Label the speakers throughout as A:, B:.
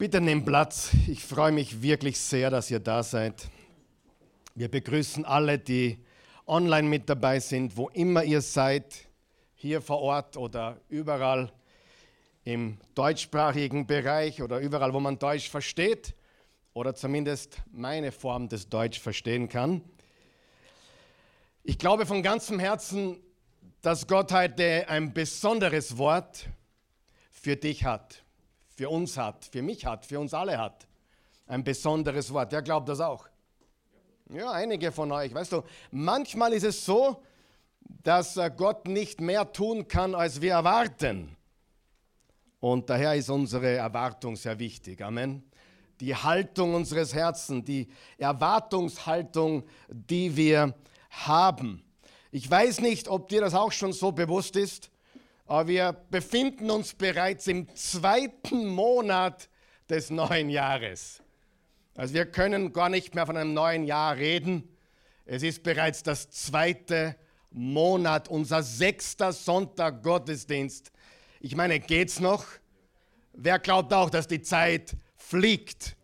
A: Bitte nehmt Platz. Ich freue mich wirklich sehr, dass ihr da seid. Wir begrüßen alle, die online mit dabei sind, wo immer ihr seid, hier vor Ort oder überall im deutschsprachigen Bereich oder überall, wo man Deutsch versteht oder zumindest meine Form des Deutsch verstehen kann. Ich glaube von ganzem Herzen, dass Gott heute ein besonderes Wort für dich hat, für uns hat, für mich hat, für uns alle hat. Ein besonderes Wort. Wer glaubt das auch? Ja, einige von euch. Weißt du, manchmal ist es so, dass äh, Gott nicht mehr tun kann, als wir erwarten. Und daher ist unsere Erwartung sehr wichtig. Amen. Die Haltung unseres Herzens, die Erwartungshaltung, die wir haben. Ich weiß nicht, ob dir das auch schon so bewusst ist, aber wir befinden uns bereits im zweiten Monat des neuen Jahres. Also wir können gar nicht mehr von einem neuen Jahr reden. Es ist bereits das zweite Monat, unser sechster Sonntag Gottesdienst. Ich meine, geht's noch? Wer glaubt auch, dass die Zeit fliegt?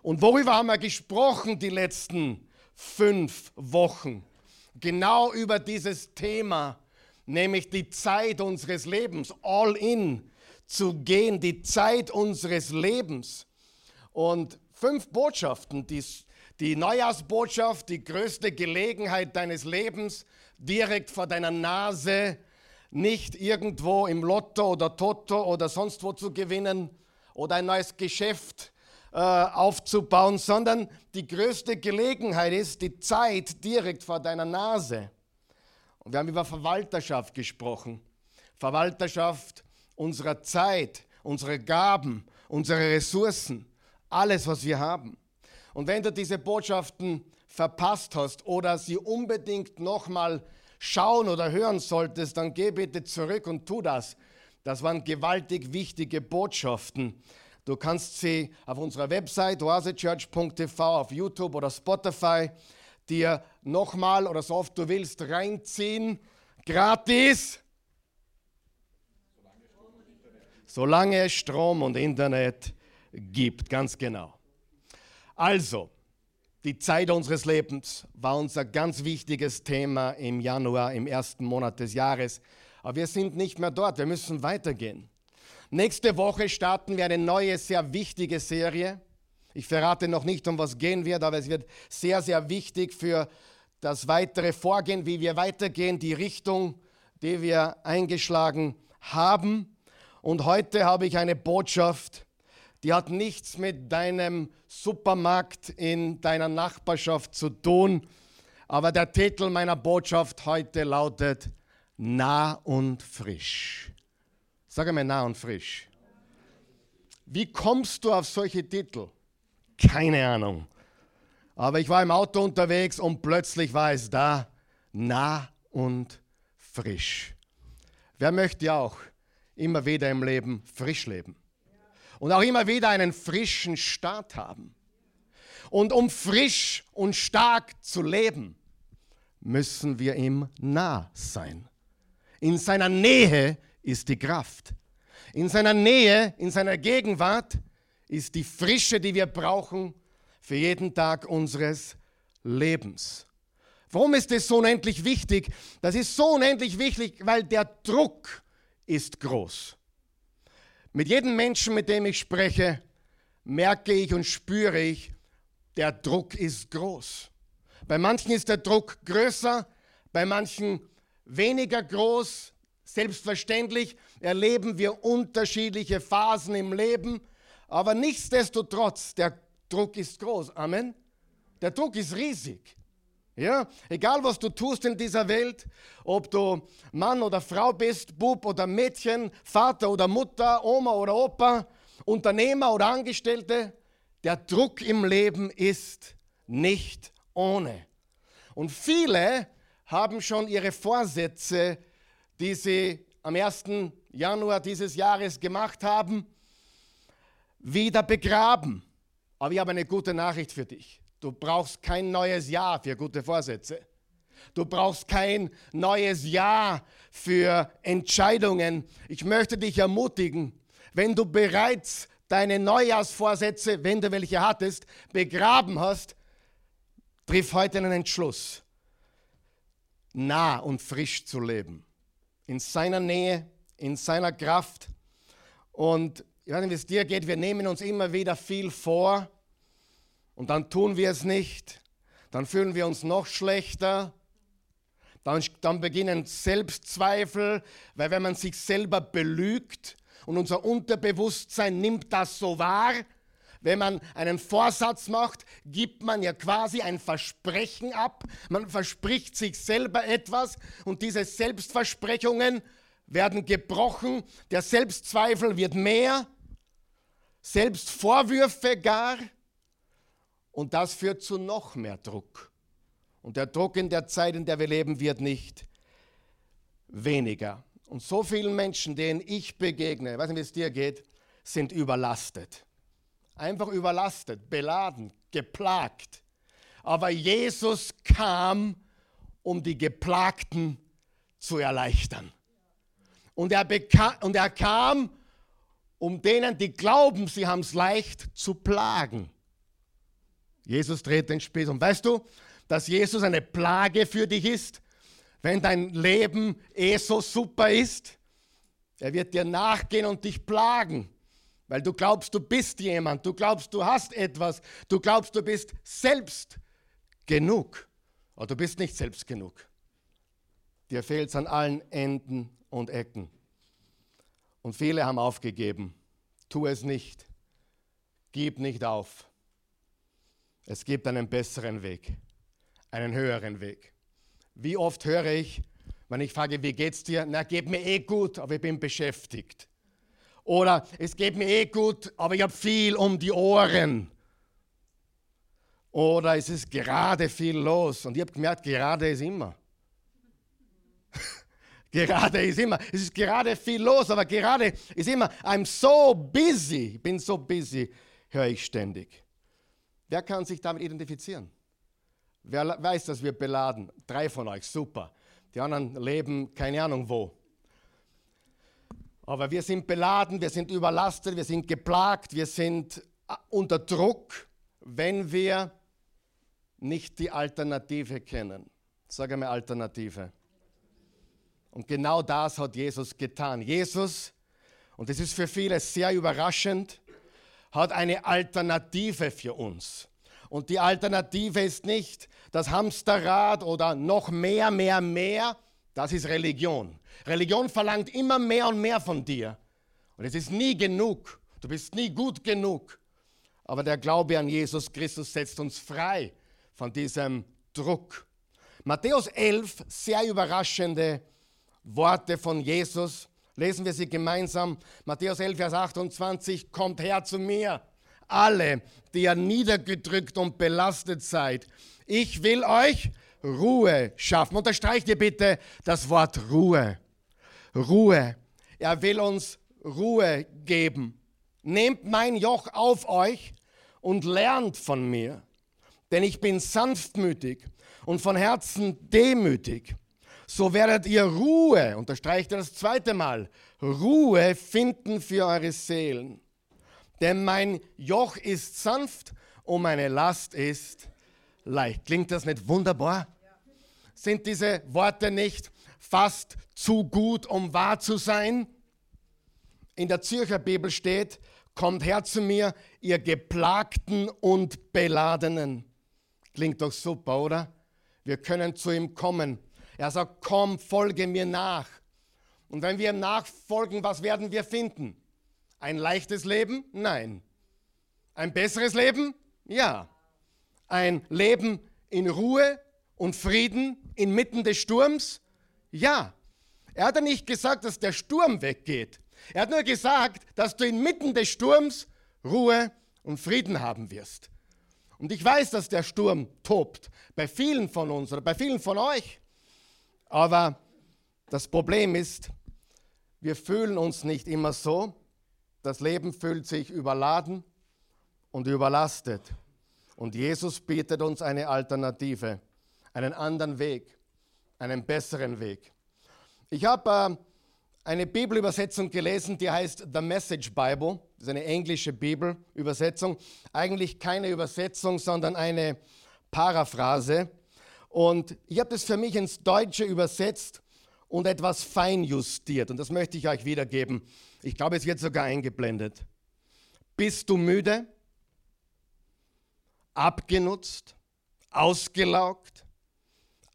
A: Und worüber haben wir gesprochen die letzten fünf Wochen? genau über dieses Thema, nämlich die Zeit unseres Lebens, all in zu gehen, die Zeit unseres Lebens. Und fünf Botschaften, die, die Neujahrsbotschaft, die größte Gelegenheit deines Lebens, direkt vor deiner Nase, nicht irgendwo im Lotto oder Toto oder sonst wo zu gewinnen oder ein neues Geschäft äh, aufzubauen, sondern die größte Gelegenheit ist die Zeit direkt vor deiner Nase. Wir haben über Verwalterschaft gesprochen. Verwalterschaft unserer Zeit, unsere Gaben, unsere Ressourcen, alles, was wir haben. Und wenn du diese Botschaften verpasst hast oder sie unbedingt nochmal schauen oder hören solltest, dann geh bitte zurück und tu das. Das waren gewaltig wichtige Botschaften. Du kannst sie auf unserer Website oasechurch.tv, auf YouTube oder Spotify dir nochmal oder so oft du willst reinziehen. Gratis. Solange es Strom und Internet gibt, ganz genau. Also, die Zeit unseres Lebens war unser ganz wichtiges Thema im Januar, im ersten Monat des Jahres. Aber wir sind nicht mehr dort, wir müssen weitergehen. Nächste Woche starten wir eine neue, sehr wichtige Serie. Ich verrate noch nicht, um was gehen wird, aber es wird sehr, sehr wichtig für das weitere Vorgehen, wie wir weitergehen, die Richtung, die wir eingeschlagen haben. Und heute habe ich eine Botschaft, die hat nichts mit deinem Supermarkt in deiner Nachbarschaft zu tun, aber der Titel meiner Botschaft heute lautet Nah und frisch. Sag einmal nah und frisch. Wie kommst du auf solche Titel? Keine Ahnung. Aber ich war im Auto unterwegs und plötzlich war es da, nah und frisch. Wer möchte auch immer wieder im Leben frisch leben? Und auch immer wieder einen frischen Start haben. Und um frisch und stark zu leben, müssen wir ihm nah sein. In seiner Nähe ist die Kraft. In seiner Nähe, in seiner Gegenwart ist die Frische, die wir brauchen für jeden Tag unseres Lebens. Warum ist das so unendlich wichtig? Das ist so unendlich wichtig, weil der Druck ist groß. Mit jedem Menschen, mit dem ich spreche, merke ich und spüre ich, der Druck ist groß. Bei manchen ist der Druck größer, bei manchen weniger groß, Selbstverständlich erleben wir unterschiedliche Phasen im Leben, aber nichtsdestotrotz, der Druck ist groß. Amen. Der Druck ist riesig. Ja, egal was du tust in dieser Welt, ob du Mann oder Frau bist, Bub oder Mädchen, Vater oder Mutter, Oma oder Opa, Unternehmer oder Angestellte, der Druck im Leben ist nicht ohne. Und viele haben schon ihre Vorsätze die sie am 1. Januar dieses Jahres gemacht haben, wieder begraben. Aber ich habe eine gute Nachricht für dich. Du brauchst kein neues Jahr für gute Vorsätze. Du brauchst kein neues Jahr für Entscheidungen. Ich möchte dich ermutigen, wenn du bereits deine Neujahrsvorsätze, wenn du welche hattest, begraben hast, triff heute einen Entschluss, nah und frisch zu leben. In seiner Nähe, in seiner Kraft. Und ich weiß nicht, wie es dir geht, wir nehmen uns immer wieder viel vor und dann tun wir es nicht. Dann fühlen wir uns noch schlechter. Dann, dann beginnen Selbstzweifel, weil wenn man sich selber belügt und unser Unterbewusstsein nimmt das so wahr, wenn man einen Vorsatz macht, gibt man ja quasi ein Versprechen ab. Man verspricht sich selber etwas und diese Selbstversprechungen werden gebrochen. Der Selbstzweifel wird mehr, Selbstvorwürfe gar. Und das führt zu noch mehr Druck. Und der Druck in der Zeit, in der wir leben, wird nicht weniger. Und so vielen Menschen, denen ich begegne, ich weiß nicht, wie es dir geht, sind überlastet. Einfach überlastet, beladen, geplagt. Aber Jesus kam, um die Geplagten zu erleichtern. Und er, und er kam, um denen, die glauben, sie haben es leicht, zu plagen. Jesus dreht den Spieß um. Weißt du, dass Jesus eine Plage für dich ist, wenn dein Leben eh so super ist? Er wird dir nachgehen und dich plagen, weil du glaubst, du bist jemand, du glaubst, du hast etwas, du glaubst, du bist selbst genug. Aber du bist nicht selbst genug. Dir fehlt es an allen Enden und Ecken. Und viele haben aufgegeben. Tu es nicht. Gib nicht auf. Es gibt einen besseren Weg, einen höheren Weg. Wie oft höre ich, wenn ich frage, wie geht's dir? Na, geht mir eh gut, aber ich bin beschäftigt. Oder es geht mir eh gut, aber ich habe viel um die Ohren. Oder es ist gerade viel los. Und ich habe gemerkt, gerade ist immer. Gerade ist immer, es ist gerade viel los, aber gerade ist immer, I'm so busy, ich bin so busy, höre ich ständig. Wer kann sich damit identifizieren? Wer weiß, dass wir beladen? Drei von euch, super. Die anderen leben keine Ahnung wo. Aber wir sind beladen, wir sind überlastet, wir sind geplagt, wir sind äh, unter Druck, wenn wir nicht die Alternative kennen. Sage mir Alternative. Und genau das hat Jesus getan. Jesus, und das ist für viele sehr überraschend, hat eine Alternative für uns. Und die Alternative ist nicht das Hamsterrad oder noch mehr, mehr, mehr. Das ist Religion. Religion verlangt immer mehr und mehr von dir. Und es ist nie genug. Du bist nie gut genug. Aber der Glaube an Jesus Christus setzt uns frei von diesem Druck. Matthäus 11, sehr überraschende Worte von Jesus. Lesen wir sie gemeinsam. Matthäus 11, Vers 28. Kommt her zu mir, alle, die ihr niedergedrückt und belastet seid. Ich will euch Ruhe schaffen. Unterstreicht ihr bitte das Wort Ruhe. Ruhe. Er will uns Ruhe geben. Nehmt mein Joch auf euch und lernt von mir, denn ich bin sanftmütig und von Herzen demütig so werdet ihr Ruhe, unterstreicht er das zweite Mal, Ruhe finden für eure Seelen. Denn mein Joch ist sanft und meine Last ist leicht. Klingt das nicht wunderbar? Sind diese Worte nicht fast zu gut, um wahr zu sein? In der Zürcher Bibel steht, kommt her zu mir, ihr Geplagten und Beladenen. Klingt doch super, oder? Wir können zu ihm kommen er sagt, komm, folge mir nach. Und wenn wir ihm nachfolgen, was werden wir finden? Ein leichtes Leben? Nein. Ein besseres Leben? Ja. Ein Leben in Ruhe und Frieden inmitten des Sturms? Ja. Er hat ja nicht gesagt, dass der Sturm weggeht. Er hat nur gesagt, dass du inmitten des Sturms Ruhe und Frieden haben wirst. Und ich weiß, dass der Sturm tobt bei vielen von uns oder bei vielen von euch. Aber das Problem ist, wir fühlen uns nicht immer so. Das Leben fühlt sich überladen und überlastet. Und Jesus bietet uns eine Alternative, einen anderen Weg, einen besseren Weg. Ich habe äh, eine Bibelübersetzung gelesen, die heißt The Message Bible. Das ist eine englische Bibelübersetzung. Eigentlich keine Übersetzung, sondern eine Paraphrase. Und ich habe das für mich ins Deutsche übersetzt und etwas feinjustiert. Und das möchte ich euch wiedergeben. Ich glaube, es wird sogar eingeblendet. Bist du müde? Abgenutzt? Ausgelaugt?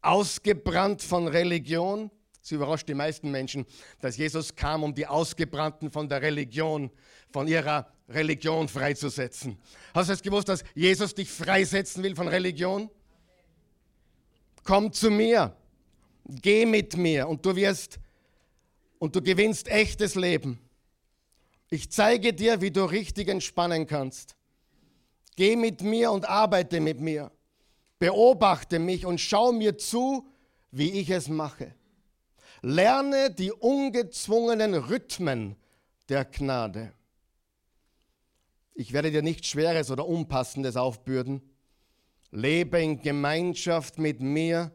A: Ausgebrannt von Religion? Es überrascht die meisten Menschen, dass Jesus kam, um die Ausgebrannten von der Religion, von ihrer Religion freizusetzen. Hast du es gewusst, dass Jesus dich freisetzen will von Religion? Komm zu mir, geh mit mir und du wirst und du gewinnst echtes Leben. Ich zeige dir, wie du richtig entspannen kannst. Geh mit mir und arbeite mit mir. Beobachte mich und schau mir zu, wie ich es mache. Lerne die ungezwungenen Rhythmen der Gnade. Ich werde dir nichts Schweres oder Unpassendes aufbürden. Lebe in Gemeinschaft mit mir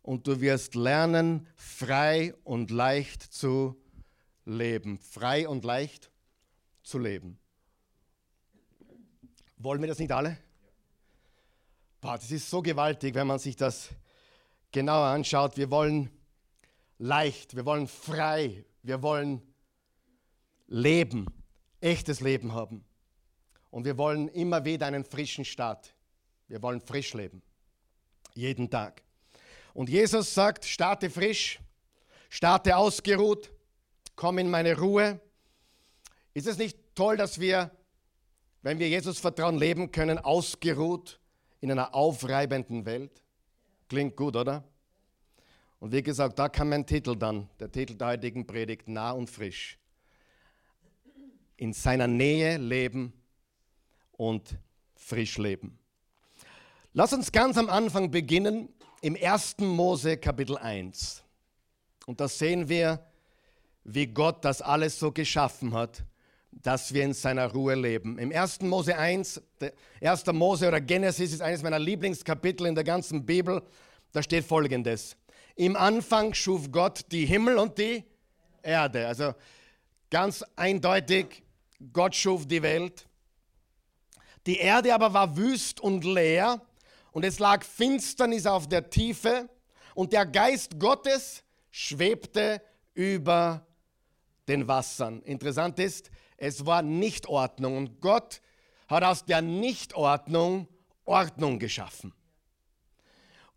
A: und du wirst lernen, frei und leicht zu leben. Frei und leicht zu leben. Wollen wir das nicht alle? Boah, das ist so gewaltig, wenn man sich das genauer anschaut. Wir wollen leicht, wir wollen frei, wir wollen leben, echtes Leben haben. Und wir wollen immer wieder einen frischen Start. Wir wollen frisch leben. Jeden Tag. Und Jesus sagt, starte frisch, starte ausgeruht, komm in meine Ruhe. Ist es nicht toll, dass wir, wenn wir Jesus vertrauen, leben können, ausgeruht in einer aufreibenden Welt? Klingt gut, oder? Und wie gesagt, da kam mein Titel dann, der Titel der heutigen Predigt, nah und frisch. In seiner Nähe leben und frisch leben. Lass uns ganz am Anfang beginnen im 1. Mose Kapitel 1. Und da sehen wir, wie Gott das alles so geschaffen hat, dass wir in seiner Ruhe leben. Im 1. Mose 1, 1. Mose oder Genesis ist eines meiner Lieblingskapitel in der ganzen Bibel, da steht folgendes. Im Anfang schuf Gott die Himmel und die Erde. Also ganz eindeutig, Gott schuf die Welt. Die Erde aber war wüst und leer und es lag Finsternis auf der Tiefe und der Geist Gottes schwebte über den Wassern. Interessant ist, es war Nichtordnung und Gott hat aus der Nichtordnung Ordnung geschaffen.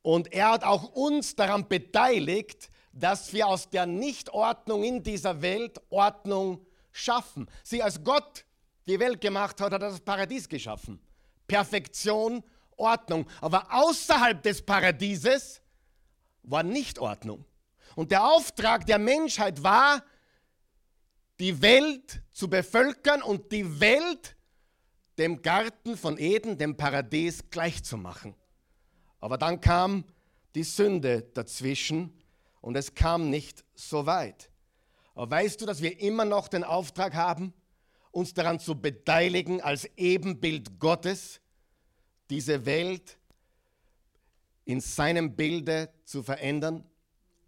A: Und er hat auch uns daran beteiligt, dass wir aus der Nichtordnung in dieser Welt Ordnung schaffen. Sie als Gott die Welt gemacht hat, hat er das Paradies geschaffen. Perfektion, Ordnung. Aber außerhalb des Paradieses war Nichtordnung. Und der Auftrag der Menschheit war, die Welt zu bevölkern und die Welt dem Garten von Eden, dem Paradies gleichzumachen. Aber dann kam die Sünde dazwischen und es kam nicht so weit. Aber weißt du, dass wir immer noch den Auftrag haben, uns daran zu beteiligen, als Ebenbild Gottes diese Welt in seinem Bilde zu verändern,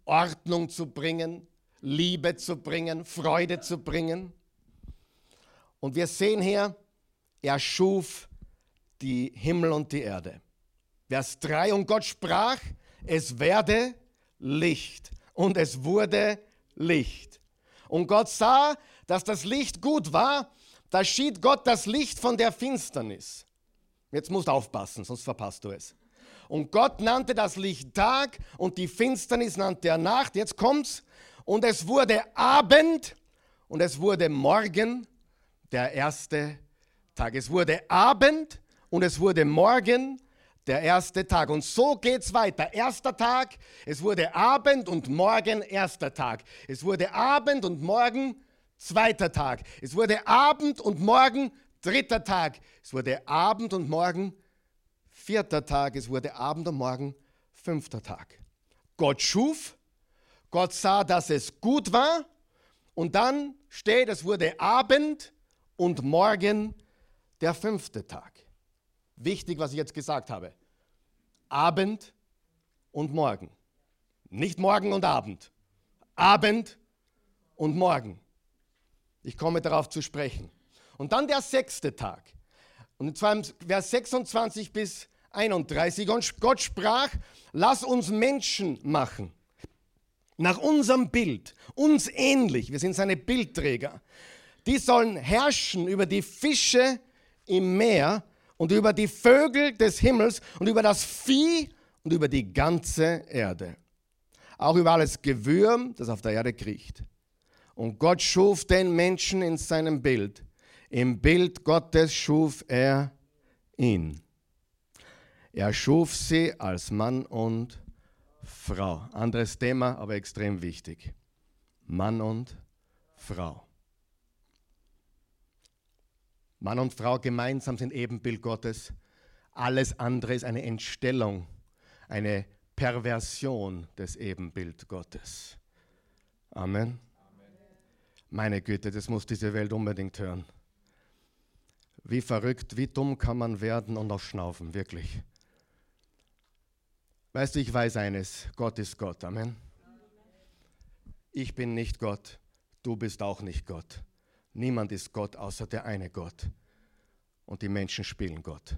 A: Ordnung zu bringen, Liebe zu bringen, Freude zu bringen. Und wir sehen hier, er schuf die Himmel und die Erde. Vers 3, und Gott sprach, es werde Licht. Und es wurde Licht. Und Gott sah, dass das Licht gut war. Da schied Gott das Licht von der Finsternis. Jetzt musst du aufpassen, sonst verpasst du es. Und Gott nannte das Licht Tag und die Finsternis nannte er Nacht. Jetzt kommt's. Und es wurde Abend und es wurde Morgen, der erste Tag. Es wurde Abend und es wurde Morgen, der erste Tag. Und so geht es weiter. Erster Tag, es wurde Abend und morgen erster Tag. Es wurde Abend und morgen zweiter Tag. Es wurde Abend und morgen dritter Tag. Es wurde Abend und morgen vierter Tag. Es wurde Abend und morgen fünfter Tag. Gott schuf, Gott sah, dass es gut war und dann steht, es wurde Abend und morgen der fünfte Tag. Wichtig, was ich jetzt gesagt habe. Abend und Morgen. Nicht Morgen und Abend. Abend und morgen. Ich komme darauf zu sprechen. Und dann der sechste Tag. Und zwar im Vers 26 bis 31. Und Gott sprach, lass uns Menschen machen. Nach unserem Bild, uns ähnlich. Wir sind seine Bildträger. Die sollen herrschen über die Fische im Meer und über die Vögel des Himmels und über das Vieh und über die ganze Erde. Auch über alles Gewürm, das auf der Erde kriecht. Und Gott schuf den Menschen in seinem Bild. Im Bild Gottes schuf er ihn. Er schuf sie als Mann und Frau. Anderes Thema, aber extrem wichtig. Mann und Frau. Mann und Frau gemeinsam sind Ebenbild Gottes. Alles andere ist eine Entstellung, eine Perversion des Ebenbild Gottes. Amen. Meine Güte, das muss diese Welt unbedingt hören. Wie verrückt, wie dumm kann man werden und noch schnaufen, wirklich. Weißt du, ich weiß eines, Gott ist Gott, Amen. Ich bin nicht Gott, du bist auch nicht Gott. Niemand ist Gott außer der eine Gott. Und die Menschen spielen Gott.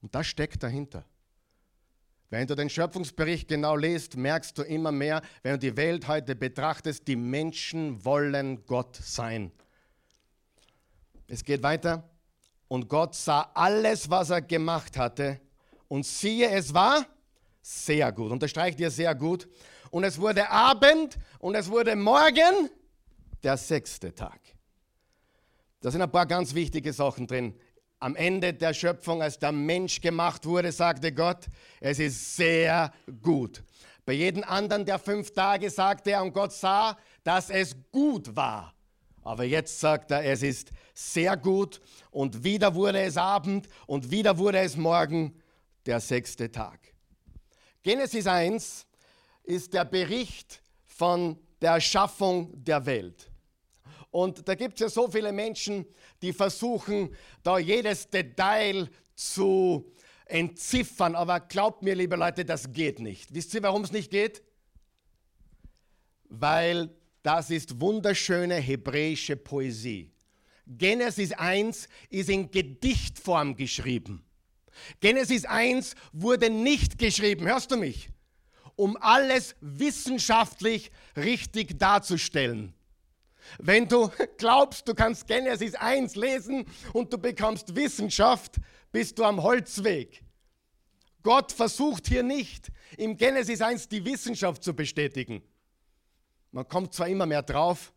A: Und das steckt dahinter. Wenn du den Schöpfungsbericht genau liest, merkst du immer mehr, wenn du die Welt heute betrachtest, die Menschen wollen Gott sein. Es geht weiter. Und Gott sah alles, was er gemacht hatte. Und siehe, es war sehr gut. Unterstreicht ihr sehr gut. Und es wurde Abend und es wurde Morgen der sechste Tag. Da sind ein paar ganz wichtige Sachen drin. Am Ende der Schöpfung, als der Mensch gemacht wurde, sagte Gott, es ist sehr gut. Bei jedem anderen der fünf Tage sagte er und Gott sah, dass es gut war. Aber jetzt sagt er, es ist sehr gut und wieder wurde es Abend und wieder wurde es Morgen, der sechste Tag. Genesis 1 ist der Bericht von der Erschaffung der Welt. Und da gibt es ja so viele Menschen, die versuchen, da jedes Detail zu entziffern. Aber glaubt mir, liebe Leute, das geht nicht. Wisst ihr, warum es nicht geht? Weil das ist wunderschöne hebräische Poesie. Genesis 1 ist in Gedichtform geschrieben. Genesis 1 wurde nicht geschrieben, hörst du mich? Um alles wissenschaftlich richtig darzustellen. Wenn du glaubst, du kannst Genesis 1 lesen und du bekommst Wissenschaft, bist du am Holzweg. Gott versucht hier nicht, im Genesis 1 die Wissenschaft zu bestätigen. Man kommt zwar immer mehr drauf,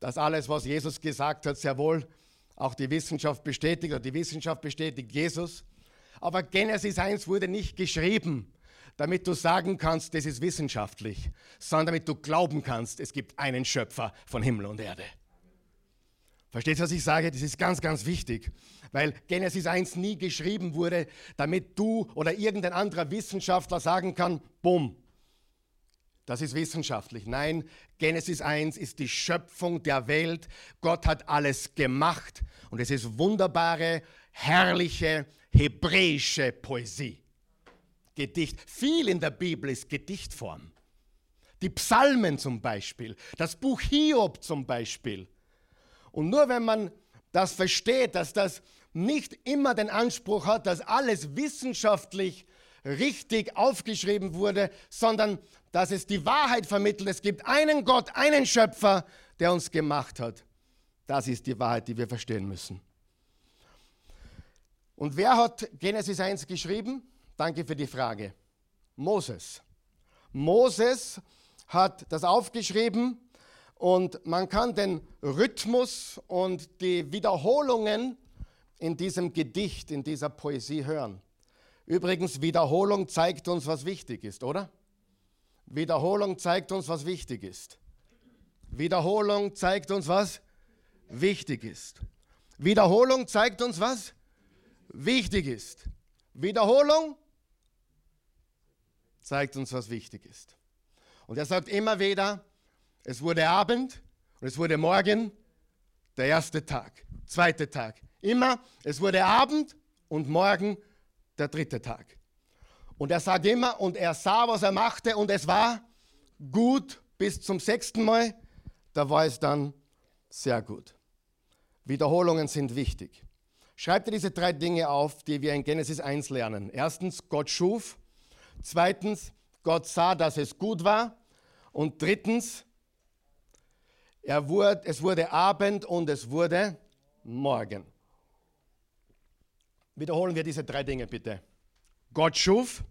A: dass alles, was Jesus gesagt hat, sehr wohl auch die Wissenschaft bestätigt oder die Wissenschaft bestätigt Jesus. Aber Genesis 1 wurde nicht geschrieben, damit du sagen kannst, das ist wissenschaftlich, sondern damit du glauben kannst, es gibt einen Schöpfer von Himmel und Erde. Verstehst du, was ich sage? Das ist ganz, ganz wichtig, weil Genesis 1 nie geschrieben wurde, damit du oder irgendein anderer Wissenschaftler sagen kann, bumm, das ist wissenschaftlich. Nein, Genesis 1 ist die Schöpfung der Welt. Gott hat alles gemacht und es ist wunderbare, herrliche, hebräische Poesie. Gedicht. Viel in der Bibel ist Gedichtform. Die Psalmen zum Beispiel, das Buch Hiob zum Beispiel. Und nur wenn man das versteht, dass das nicht immer den Anspruch hat, dass alles wissenschaftlich richtig aufgeschrieben wurde, sondern dass es die Wahrheit vermittelt. Es gibt einen Gott, einen Schöpfer, der uns gemacht hat. Das ist die Wahrheit, die wir verstehen müssen. Und wer hat Genesis 1 geschrieben? Danke für die Frage. Moses. Moses hat das aufgeschrieben und man kann den Rhythmus und die Wiederholungen in diesem Gedicht, in dieser Poesie hören. Übrigens, Wiederholung zeigt uns, was wichtig ist, oder? Wiederholung zeigt uns, was wichtig ist. Wiederholung zeigt uns, was wichtig ist. Wiederholung zeigt uns, was wichtig ist. Wiederholung zeigt uns, was wichtig ist. Und er sagt immer wieder, es wurde Abend und es wurde Morgen, der erste Tag, zweite Tag. Immer, es wurde Abend und Morgen, der dritte Tag. Und er sagt immer, und er sah, was er machte, und es war gut bis zum sechsten Mal. da war es dann sehr gut. Wiederholungen sind wichtig. Schreibt dir diese drei Dinge auf, die wir in Genesis 1 lernen. Erstens, Gott schuf. Zweitens, Gott sah, dass es gut war. Und drittens, er wurde, es wurde Abend und es wurde Morgen. Wiederholen wir diese drei Dinge bitte. Gott schuf,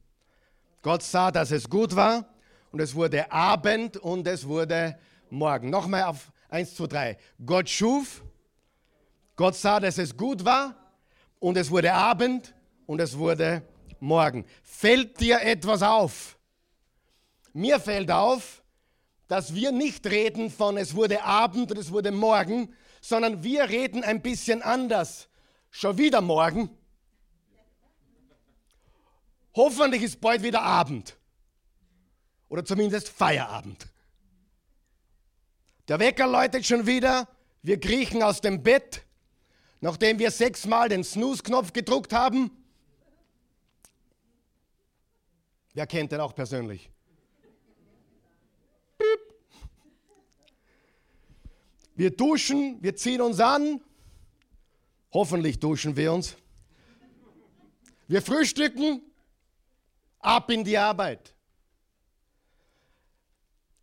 A: Gott sah, dass es gut war und es wurde Abend und es wurde Morgen. Nochmal auf 1, 2, 3. Gott schuf, Gott sah, dass es gut war und es wurde Abend und es wurde Morgen. Fällt dir etwas auf? Mir fällt auf, dass wir nicht reden von es wurde Abend und es wurde Morgen, sondern wir reden ein bisschen anders. Schon wieder Morgen. Hoffentlich ist bald wieder Abend. Oder zumindest Feierabend. Der Wecker läutet schon wieder. Wir kriechen aus dem Bett nachdem wir sechsmal den Snooze-Knopf gedruckt haben? Wer kennt den auch persönlich? Wir duschen, wir ziehen uns an. Hoffentlich duschen wir uns. Wir frühstücken, ab in die Arbeit.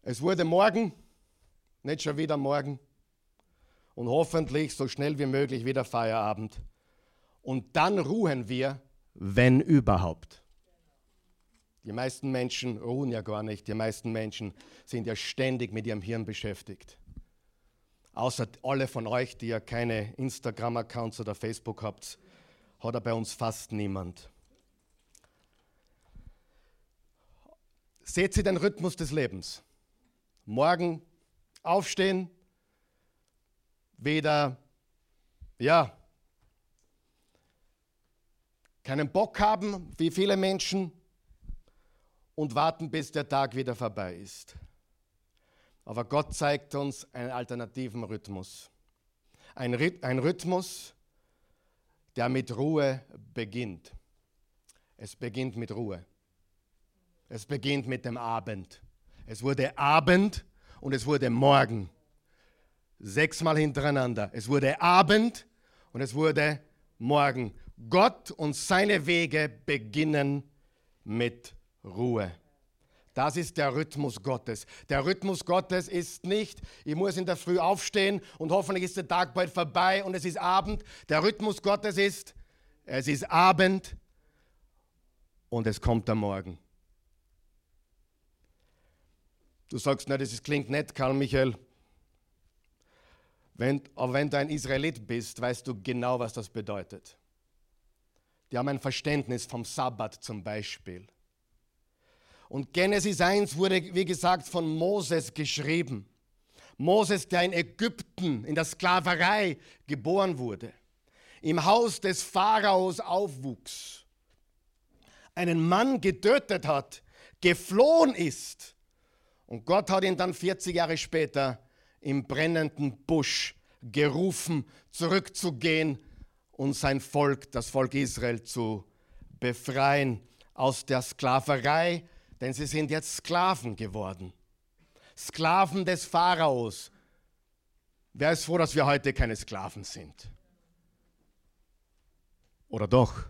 A: Es wurde morgen, nicht schon wieder morgen und hoffentlich so schnell wie möglich wieder Feierabend. Und dann ruhen wir, wenn überhaupt. Die meisten Menschen ruhen ja gar nicht. Die meisten Menschen sind ja ständig mit ihrem Hirn beschäftigt. Außer alle von euch, die ja keine Instagram-Accounts oder Facebook habt, hat er bei uns fast niemand. Seht ihr den Rhythmus des Lebens? Morgen aufstehen, weder, ja, keinen Bock haben, wie viele Menschen, und warten, bis der Tag wieder vorbei ist. Aber Gott zeigt uns einen alternativen Rhythmus. Ein, ein Rhythmus, der mit Ruhe beginnt. Es beginnt mit Ruhe. Es beginnt mit dem Abend. Es wurde Abend und es wurde Morgen. Sechsmal hintereinander. Es wurde Abend und es wurde Morgen. Gott und seine Wege beginnen mit Ruhe. Das ist der Rhythmus Gottes. Der Rhythmus Gottes ist nicht, ich muss in der Früh aufstehen und hoffentlich ist der Tag bald vorbei und es ist Abend. Der Rhythmus Gottes ist, es ist Abend und es kommt der Morgen. Du sagst, na, das klingt nett, Karl Michael. Wenn, aber wenn du ein Israelit bist, weißt du genau, was das bedeutet. Die haben ein Verständnis vom Sabbat zum Beispiel. Und Genesis 1 wurde, wie gesagt, von Moses geschrieben. Moses, der in Ägypten in der Sklaverei geboren wurde, im Haus des Pharaos aufwuchs, einen Mann getötet hat, geflohen ist. Und Gott hat ihn dann 40 Jahre später im brennenden Busch gerufen, zurückzugehen und sein Volk, das Volk Israel, zu befreien aus der Sklaverei, denn sie sind jetzt Sklaven geworden. Sklaven des Pharaos. Wer ist froh, dass wir heute keine Sklaven sind? Oder doch?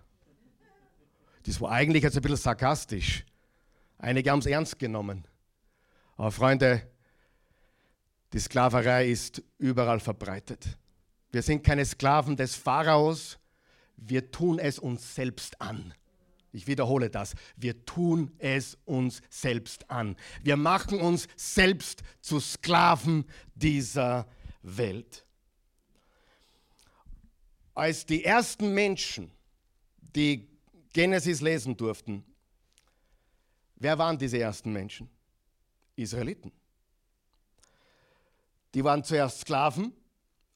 A: Das war eigentlich jetzt ein bisschen sarkastisch. Einige haben es ernst genommen. Aber Freunde, die Sklaverei ist überall verbreitet. Wir sind keine Sklaven des Pharaos, wir tun es uns selbst an. Ich wiederhole das. Wir tun es uns selbst an. Wir machen uns selbst zu Sklaven dieser Welt. Als die ersten Menschen, die Genesis lesen durften, wer waren diese ersten Menschen? Israeliten. Die waren zuerst Sklaven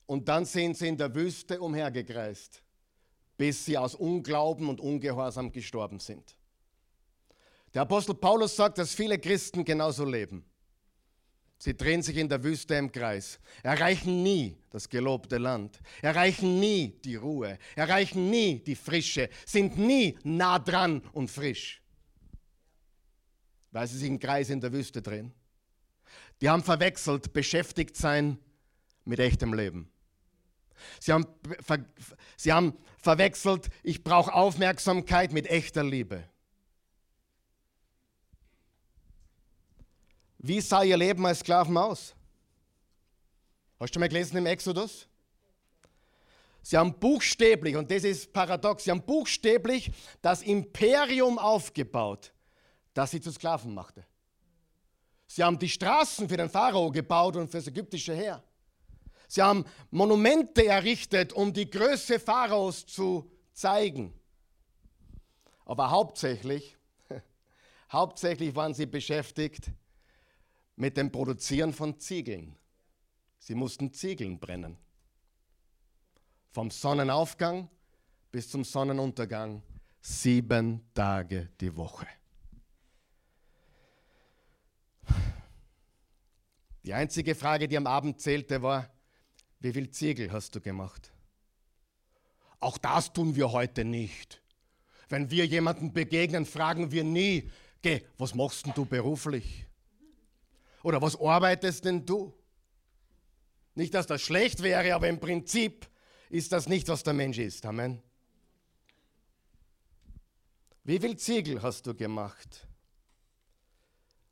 A: und dann sind sie in der Wüste umhergekreist, bis sie aus Unglauben und Ungehorsam gestorben sind. Der Apostel Paulus sagt, dass viele Christen genauso leben. Sie drehen sich in der Wüste im Kreis, erreichen nie das gelobte Land, erreichen nie die Ruhe, erreichen nie die Frische, sind nie nah dran und frisch, weil sie sich im Kreis in der Wüste drehen. die haben verwechselt beschäftigt sein mit echtem Leben. Sie haben, ver, sie haben verwechselt, ich brauche Aufmerksamkeit mit echter Liebe. Wie sah ihr Leben als Sklaven aus? Hast du mal gelesen im Exodus? Sie haben buchstäblich, und das ist paradox, sie haben buchstäblich das Imperium aufgebaut, das sie zu Sklaven machte. Sie haben die Straßen für den Pharao gebaut und für das ägyptische Heer. Sie haben Monumente errichtet, um die Größe Pharaos zu zeigen. Aber hauptsächlich, hauptsächlich waren sie beschäftigt mit dem Produzieren von Ziegeln. Sie mussten Ziegeln brennen. Vom Sonnenaufgang bis zum Sonnenuntergang, sieben Tage die Woche. Die einzige Frage, die am Abend zählte, war, wie viel Ziegel hast du gemacht? Auch das tun wir heute nicht. Wenn wir jemanden begegnen, fragen wir nie, geh, was machst denn du beruflich? Oder was arbeitest denn du? Nicht, dass das schlecht wäre, aber im Prinzip ist das nicht, was der Mensch ist. Amen. Wie viel Ziegel hast du gemacht?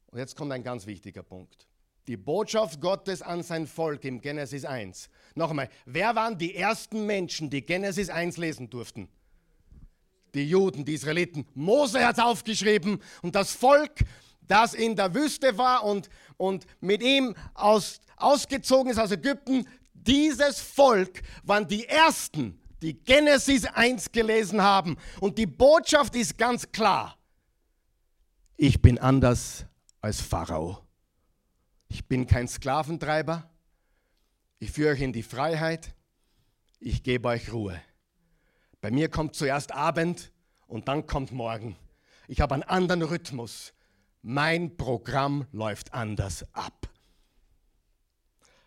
A: Und jetzt kommt ein ganz wichtiger Punkt. Die Botschaft Gottes an sein Volk im Genesis 1. Noch einmal, wer waren die ersten Menschen, die Genesis 1 lesen durften? Die Juden, die Israeliten. Mose hat es aufgeschrieben und das Volk, das in der Wüste war und, und mit ihm aus, ausgezogen ist aus Ägypten, dieses Volk waren die ersten, die Genesis 1 gelesen haben. Und die Botschaft ist ganz klar. Ich bin anders als Pharao. Ich bin kein Sklaventreiber. Ich führe euch in die Freiheit. Ich gebe euch Ruhe. Bei mir kommt zuerst Abend und dann kommt Morgen. Ich habe einen anderen Rhythmus. Mein Programm läuft anders ab.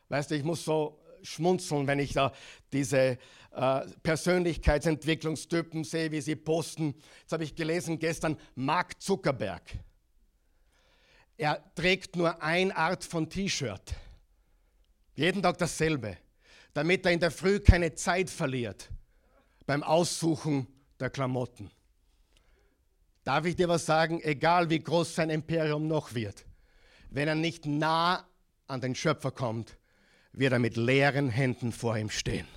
A: Weißt du, ich muss so schmunzeln, wenn ich da diese äh, Persönlichkeitsentwicklungstypen sehe, wie sie posten. Jetzt habe ich gelesen gestern Mark Zuckerberg. Er trägt nur eine Art von T-Shirt. Jeden Tag dasselbe, damit er in der Früh keine Zeit verliert beim Aussuchen der Klamotten. Darf ich dir was sagen? Egal wie groß sein Imperium noch wird, wenn er nicht nah an den Schöpfer kommt, wird er mit leeren Händen vor ihm stehen.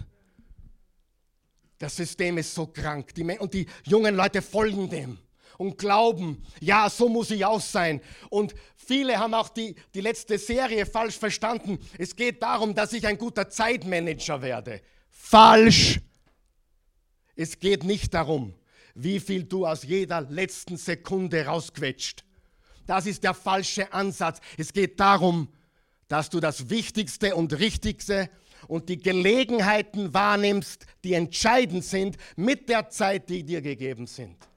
A: Das System ist so krank und die jungen Leute folgen dem und glauben, ja, so muss ich auch sein. Und viele haben auch die, die letzte Serie falsch verstanden. Es geht darum, dass ich ein guter Zeitmanager werde. Falsch. Es geht nicht darum, wie viel du aus jeder letzten Sekunde rausquetscht. Das ist der falsche Ansatz. Es geht darum, dass du das Wichtigste und Richtigste und die Gelegenheiten wahrnimmst, die entscheidend sind mit der Zeit, die dir gegeben sind.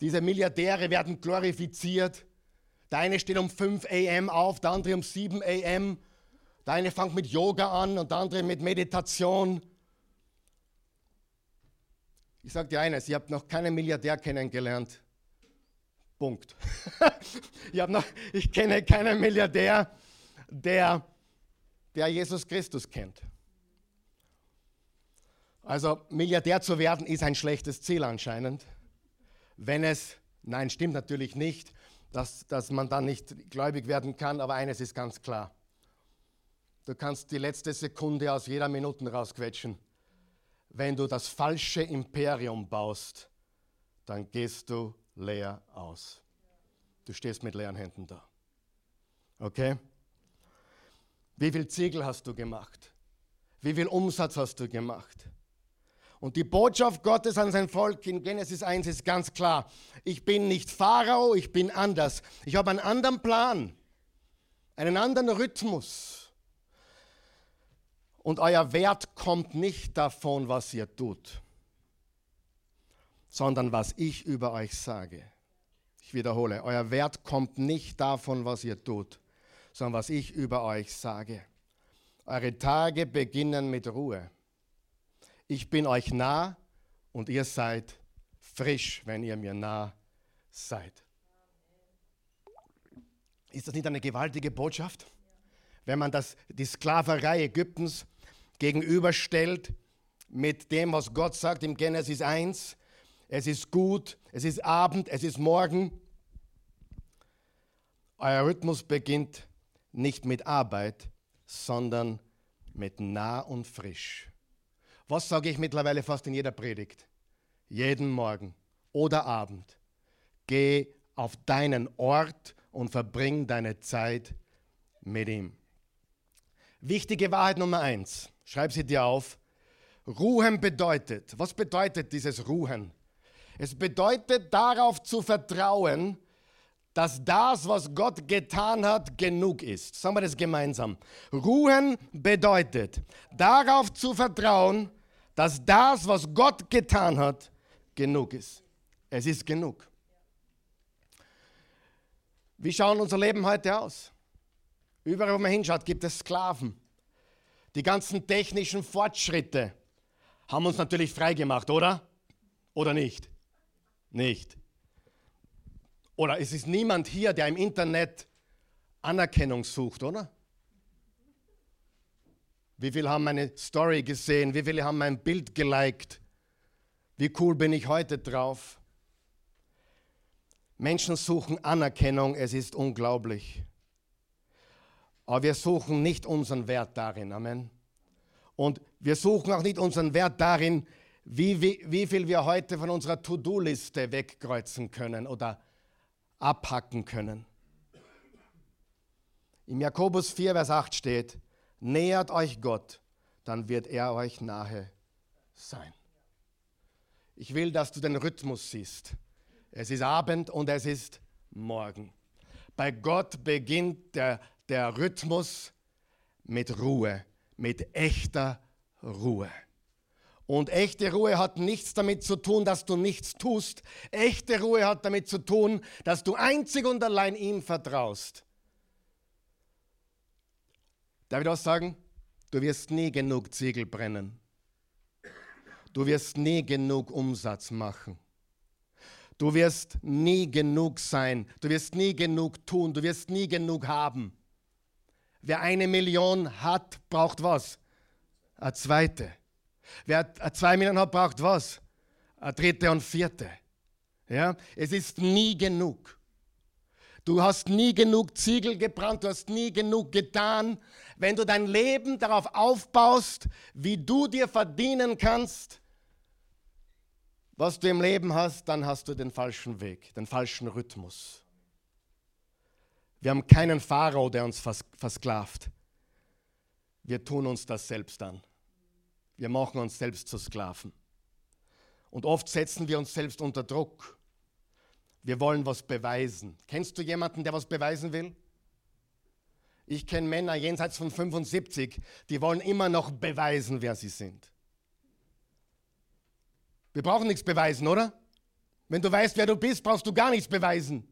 A: Diese Milliardäre werden glorifiziert. Der eine steht um 5 a.m. auf, der andere um 7 a.m. Der eine fängt mit Yoga an und der andere mit Meditation. Ich sage dir eines, ihr habt noch keinen Milliardär kennengelernt. Punkt. ich, noch, ich kenne keinen Milliardär, der, der Jesus Christus kennt. Also Milliardär zu werden ist ein schlechtes Ziel anscheinend wenn es, nein, stimmt natürlich nicht, dass, dass man dann nicht gläubig werden kann, aber eines ist ganz klar. Du kannst die letzte Sekunde aus jeder Minute rausquetschen. Wenn du das falsche Imperium baust, dann gehst du leer aus. Du stehst mit leeren Händen da. Okay? Wie viel Ziegel hast du gemacht? Wie viel Umsatz hast du gemacht? Und die Botschaft Gottes an sein Volk in Genesis 1 ist ganz klar. Ich bin nicht Pharao, ich bin anders. Ich habe einen anderen Plan, einen anderen Rhythmus. Und euer Wert kommt nicht davon, was ihr tut, sondern was ich über euch sage. Ich wiederhole, euer Wert kommt nicht davon, was ihr tut, sondern was ich über euch sage. Eure Tage beginnen mit Ruhe ich bin euch nah und ihr seid frisch, wenn ihr mir nah seid. Ist das nicht eine gewaltige Botschaft? Wenn man das, die Sklaverei Ägyptens gegenüberstellt mit dem, was Gott sagt im Genesis 1, es ist gut, es ist Abend, es ist Morgen. Euer Rhythmus beginnt nicht mit Arbeit, sondern mit nah und frisch. Was sage ich mittlerweile fast in jeder Predigt? Jeden Morgen oder Abend. Geh auf deinen Ort und verbring deine Zeit mit ihm. Wichtige Wahrheit Nummer eins, schreib sie dir auf. Ruhen bedeutet, was bedeutet dieses Ruhen? Es bedeutet darauf zu vertrauen, dass das, was Gott getan hat, genug ist. Sagen wir das gemeinsam. Ruhen bedeutet darauf zu vertrauen, dass das, was Gott getan hat, genug ist. Es ist genug. Wie schaut unser Leben heute aus? Überall, wo man hinschaut, gibt es Sklaven. Die ganzen technischen Fortschritte haben uns natürlich freigemacht, oder? Oder nicht? Nicht. Oder es ist niemand hier, der im Internet Anerkennung sucht, oder? Wie viele haben meine Story gesehen? Wie viele haben mein Bild geliked? Wie cool bin ich heute drauf? Menschen suchen Anerkennung, es ist unglaublich. Aber wir suchen nicht unseren Wert darin. Amen. Und wir suchen auch nicht unseren Wert darin, wie, wie, wie viel wir heute von unserer To-Do-Liste wegkreuzen können oder abhacken können. Im Jakobus 4, Vers 8 steht, nähert euch Gott, dann wird er euch nahe sein. Ich will, dass du den Rhythmus siehst. Es ist Abend und es ist Morgen. Bei Gott beginnt der, der Rhythmus mit Ruhe, mit echter Ruhe. Und echte Ruhe hat nichts damit zu tun, dass du nichts tust. Echte Ruhe hat damit zu tun, dass du einzig und allein ihm vertraust. Darf ich auch sagen? Du wirst nie genug Ziegel brennen. Du wirst nie genug Umsatz machen. Du wirst nie genug sein. Du wirst nie genug tun. Du wirst nie genug haben. Wer eine Million hat, braucht was? Eine zweite. Wer zwei Millionen hat, braucht was? Eine dritte und vierte. Ja? Es ist nie genug. Du hast nie genug Ziegel gebrannt, du hast nie genug getan. Wenn du dein Leben darauf aufbaust, wie du dir verdienen kannst, was du im Leben hast, dann hast du den falschen Weg, den falschen Rhythmus. Wir haben keinen Pharao, der uns vers versklavt. Wir tun uns das selbst an. Wir machen uns selbst zu Sklaven. Und oft setzen wir uns selbst unter Druck. Wir wollen was beweisen. Kennst du jemanden, der was beweisen will? Ich kenne Männer jenseits von 75, die wollen immer noch beweisen, wer sie sind. Wir brauchen nichts beweisen, oder? Wenn du weißt, wer du bist, brauchst du gar nichts beweisen.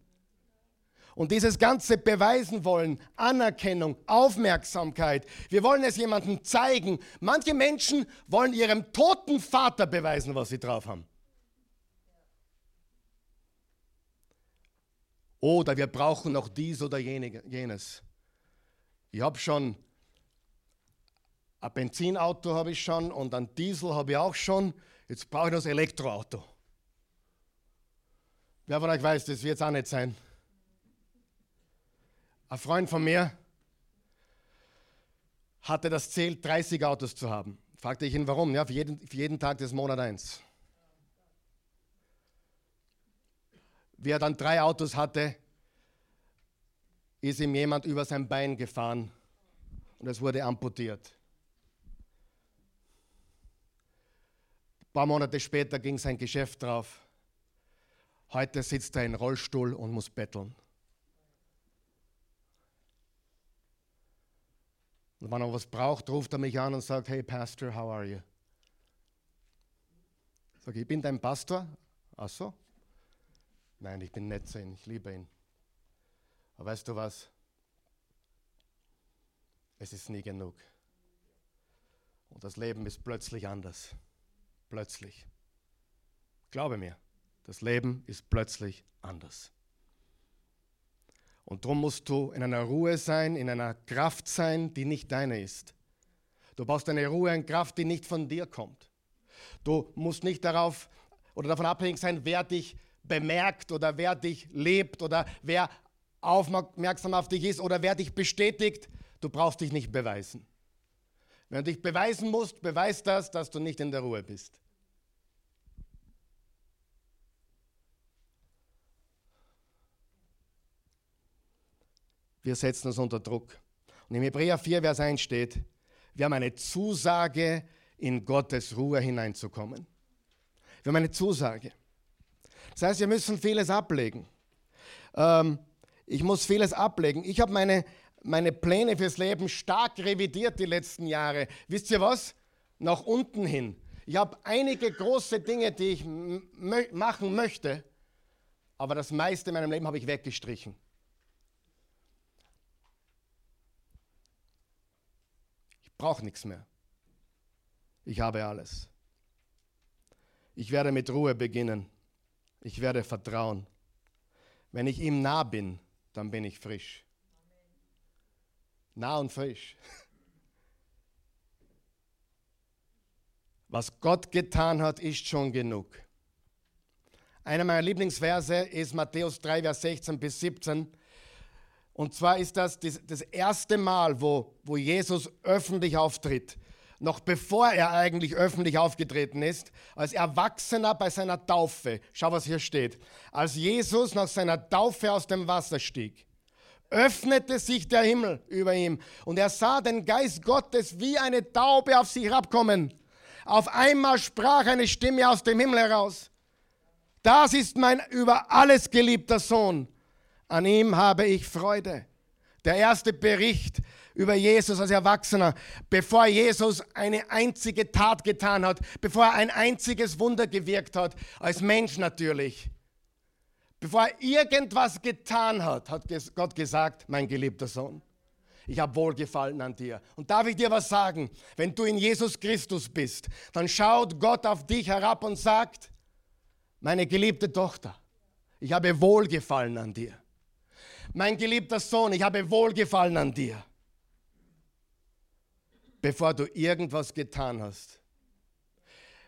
A: Und dieses ganze Beweisen wollen, Anerkennung, Aufmerksamkeit, wir wollen es jemandem zeigen. Manche Menschen wollen ihrem toten Vater beweisen, was sie drauf haben. Oder wir brauchen noch dies oder jenes. Ich habe schon ein Benzinauto habe ich schon und ein Diesel habe ich auch schon. Jetzt brauche ich das Elektroauto. Wer von euch weiß, das wird es auch nicht sein. Ein Freund von mir hatte das Ziel, 30 Autos zu haben. Fragte ich ihn, warum? Ja, für jeden, für jeden Tag des Monat eins. Wie er dann drei Autos hatte, ist ihm jemand über sein Bein gefahren und es wurde amputiert. paar Monate später ging sein Geschäft drauf. Heute sitzt er in Rollstuhl und muss betteln. Und wenn er was braucht, ruft er mich an und sagt, hey Pastor, how are you? Sag ich, ich bin dein Pastor. Ach so? Nein, ich bin nett zu ihm, ich liebe ihn. Aber weißt du was? Es ist nie genug. Und das Leben ist plötzlich anders. Plötzlich. Glaube mir, das Leben ist plötzlich anders. Und darum musst du in einer Ruhe sein, in einer Kraft sein, die nicht deine ist. Du brauchst eine Ruhe und Kraft, die nicht von dir kommt. Du musst nicht darauf oder davon abhängig sein, wer dich bemerkt oder wer dich lebt oder wer aufmerksam auf dich ist oder wer dich bestätigt. Du brauchst dich nicht beweisen. Wenn du dich beweisen musst, beweis das, dass du nicht in der Ruhe bist. Wir setzen uns unter Druck. Und im Hebräer 4, Vers 1 steht, wir haben eine Zusage, in Gottes Ruhe hineinzukommen. Wir haben eine Zusage. Das heißt, wir müssen vieles ablegen. Ähm, ich muss vieles ablegen. Ich habe meine, meine Pläne fürs Leben stark revidiert die letzten Jahre. Wisst ihr was? Nach unten hin. Ich habe einige große Dinge, die ich machen möchte, aber das meiste in meinem Leben habe ich weggestrichen. brauche nichts mehr. Ich habe alles. Ich werde mit Ruhe beginnen. Ich werde vertrauen. Wenn ich ihm nah bin, dann bin ich frisch. Nah und frisch. Was Gott getan hat, ist schon genug. Einer meiner Lieblingsverse ist Matthäus 3, Vers 16 bis 17. Und zwar ist das das, erste Mal, wo, wo Jesus öffentlich auftritt. Noch bevor er eigentlich öffentlich aufgetreten ist, als Erwachsener bei seiner Taufe. Schau, was hier steht. Als Jesus nach seiner Taufe aus dem Wasser stieg, öffnete sich der Himmel über ihm und er sah den Geist Gottes wie eine Taube auf sich herabkommen. Auf einmal sprach eine Stimme aus dem Himmel heraus. Das ist mein über alles geliebter Sohn an ihm habe ich Freude. Der erste Bericht über Jesus als Erwachsener, bevor Jesus eine einzige Tat getan hat, bevor er ein einziges Wunder gewirkt hat, als Mensch natürlich. Bevor er irgendwas getan hat, hat Gott gesagt, mein geliebter Sohn, ich habe Wohlgefallen an dir. Und darf ich dir was sagen? Wenn du in Jesus Christus bist, dann schaut Gott auf dich herab und sagt, meine geliebte Tochter, ich habe Wohlgefallen an dir mein geliebter Sohn, ich habe Wohlgefallen an dir, bevor du irgendwas getan hast.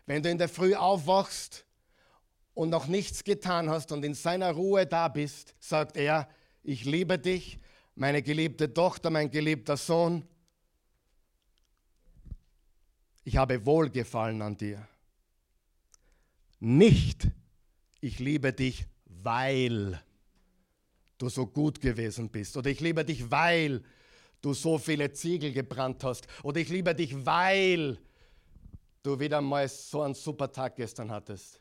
A: Wenn du in der Früh aufwachst und noch nichts getan hast und in seiner Ruhe da bist, sagt er, ich liebe dich, meine geliebte Tochter, mein geliebter Sohn, ich habe Wohlgefallen an dir. Nicht, ich liebe dich, weil du so gut gewesen bist. Oder ich liebe dich, weil du so viele Ziegel gebrannt hast. Oder ich liebe dich, weil du wieder mal so einen super Tag gestern hattest.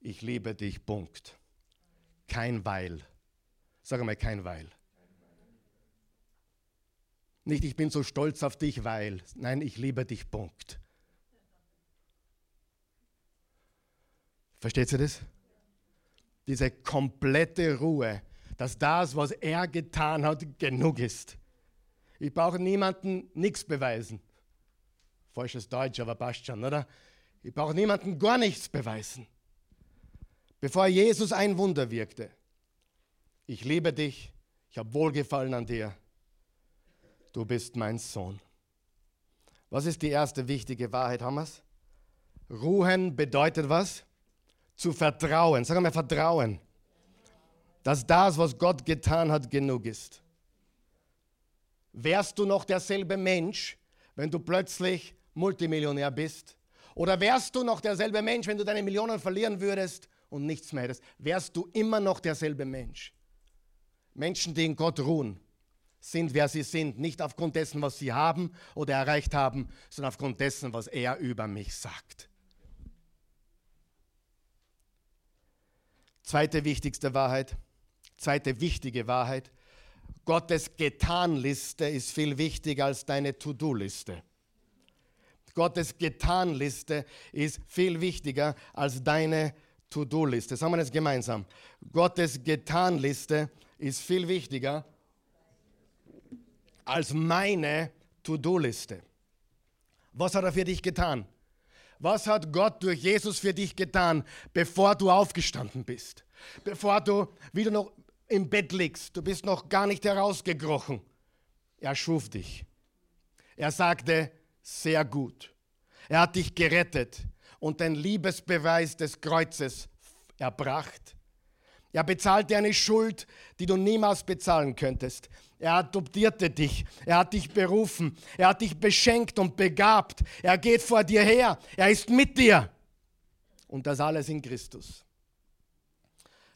A: Ich liebe dich, Punkt. Kein Weil. Sag mal, kein Weil. Nicht, ich bin so stolz auf dich, weil. Nein, ich liebe dich, Punkt. Versteht ihr das? Diese komplette Ruhe, dass das, was er getan hat, genug ist. Ich brauche niemandem nichts beweisen. Falsches Deutsch, aber passt schon, oder? Ich brauche niemandem gar nichts beweisen. Bevor Jesus ein Wunder wirkte, ich liebe dich, ich habe Wohlgefallen an dir, du bist mein Sohn. Was ist die erste wichtige Wahrheit, es? Ruhen bedeutet was? Zu vertrauen. Sag mal Vertrauen dass das, was Gott getan hat, genug ist. Wärst du noch derselbe Mensch, wenn du plötzlich Multimillionär bist? Oder wärst du noch derselbe Mensch, wenn du deine Millionen verlieren würdest und nichts mehr hättest? Wärst du immer noch derselbe Mensch? Menschen, die in Gott ruhen, sind, wer sie sind, nicht aufgrund dessen, was sie haben oder erreicht haben, sondern aufgrund dessen, was er über mich sagt. Zweite wichtigste Wahrheit. Zweite wichtige Wahrheit. Gottes Getanliste ist viel wichtiger als deine To-Do-Liste. Gottes Getanliste ist viel wichtiger als deine To-Do-Liste. Sagen wir das gemeinsam. Gottes Getanliste ist viel wichtiger als meine To-Do-Liste. Was hat er für dich getan? Was hat Gott durch Jesus für dich getan, bevor du aufgestanden bist? Bevor du wieder noch im Bett liegst, du bist noch gar nicht herausgekrochen. Er schuf dich. Er sagte, sehr gut. Er hat dich gerettet und den Liebesbeweis des Kreuzes erbracht. Er bezahlte eine Schuld, die du niemals bezahlen könntest. Er adoptierte dich. Er hat dich berufen. Er hat dich beschenkt und begabt. Er geht vor dir her. Er ist mit dir. Und das alles in Christus.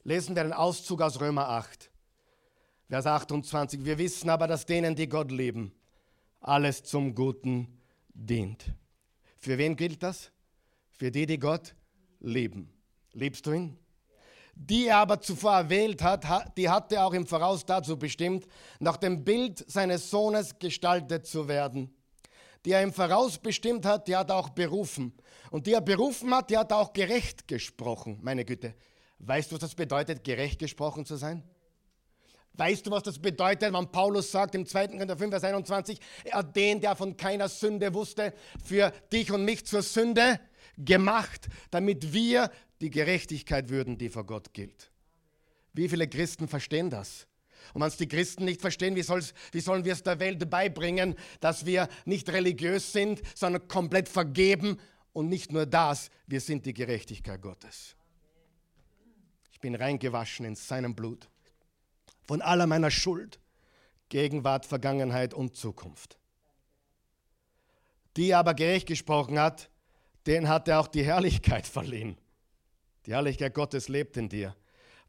A: Lesen wir einen Auszug aus Römer 8, Vers 28. Wir wissen aber, dass denen, die Gott lieben, alles zum Guten dient. Für wen gilt das? Für die, die Gott lieben. Liebst du ihn? Die er aber zuvor erwählt hat, die hatte er auch im Voraus dazu bestimmt, nach dem Bild seines Sohnes gestaltet zu werden. Die er im Voraus bestimmt hat, die hat er auch berufen. Und die er berufen hat, die hat er auch gerecht gesprochen. Meine Güte, weißt du, was das bedeutet, gerecht gesprochen zu sein? Weißt du, was das bedeutet, wenn Paulus sagt im 2. Korinther 5, Vers 21, er den, der von keiner Sünde wusste, für dich und mich zur Sünde gemacht, damit wir die Gerechtigkeit würden, die vor Gott gilt. Wie viele Christen verstehen das? Und wenn es die Christen nicht verstehen, wie, wie sollen wir es der Welt beibringen, dass wir nicht religiös sind, sondern komplett vergeben und nicht nur das, wir sind die Gerechtigkeit Gottes. Ich bin reingewaschen in seinem Blut von aller meiner Schuld, Gegenwart, Vergangenheit und Zukunft. Die aber gerecht gesprochen hat, den hat er auch die Herrlichkeit verliehen. Die Herrlichkeit Gottes lebt in dir.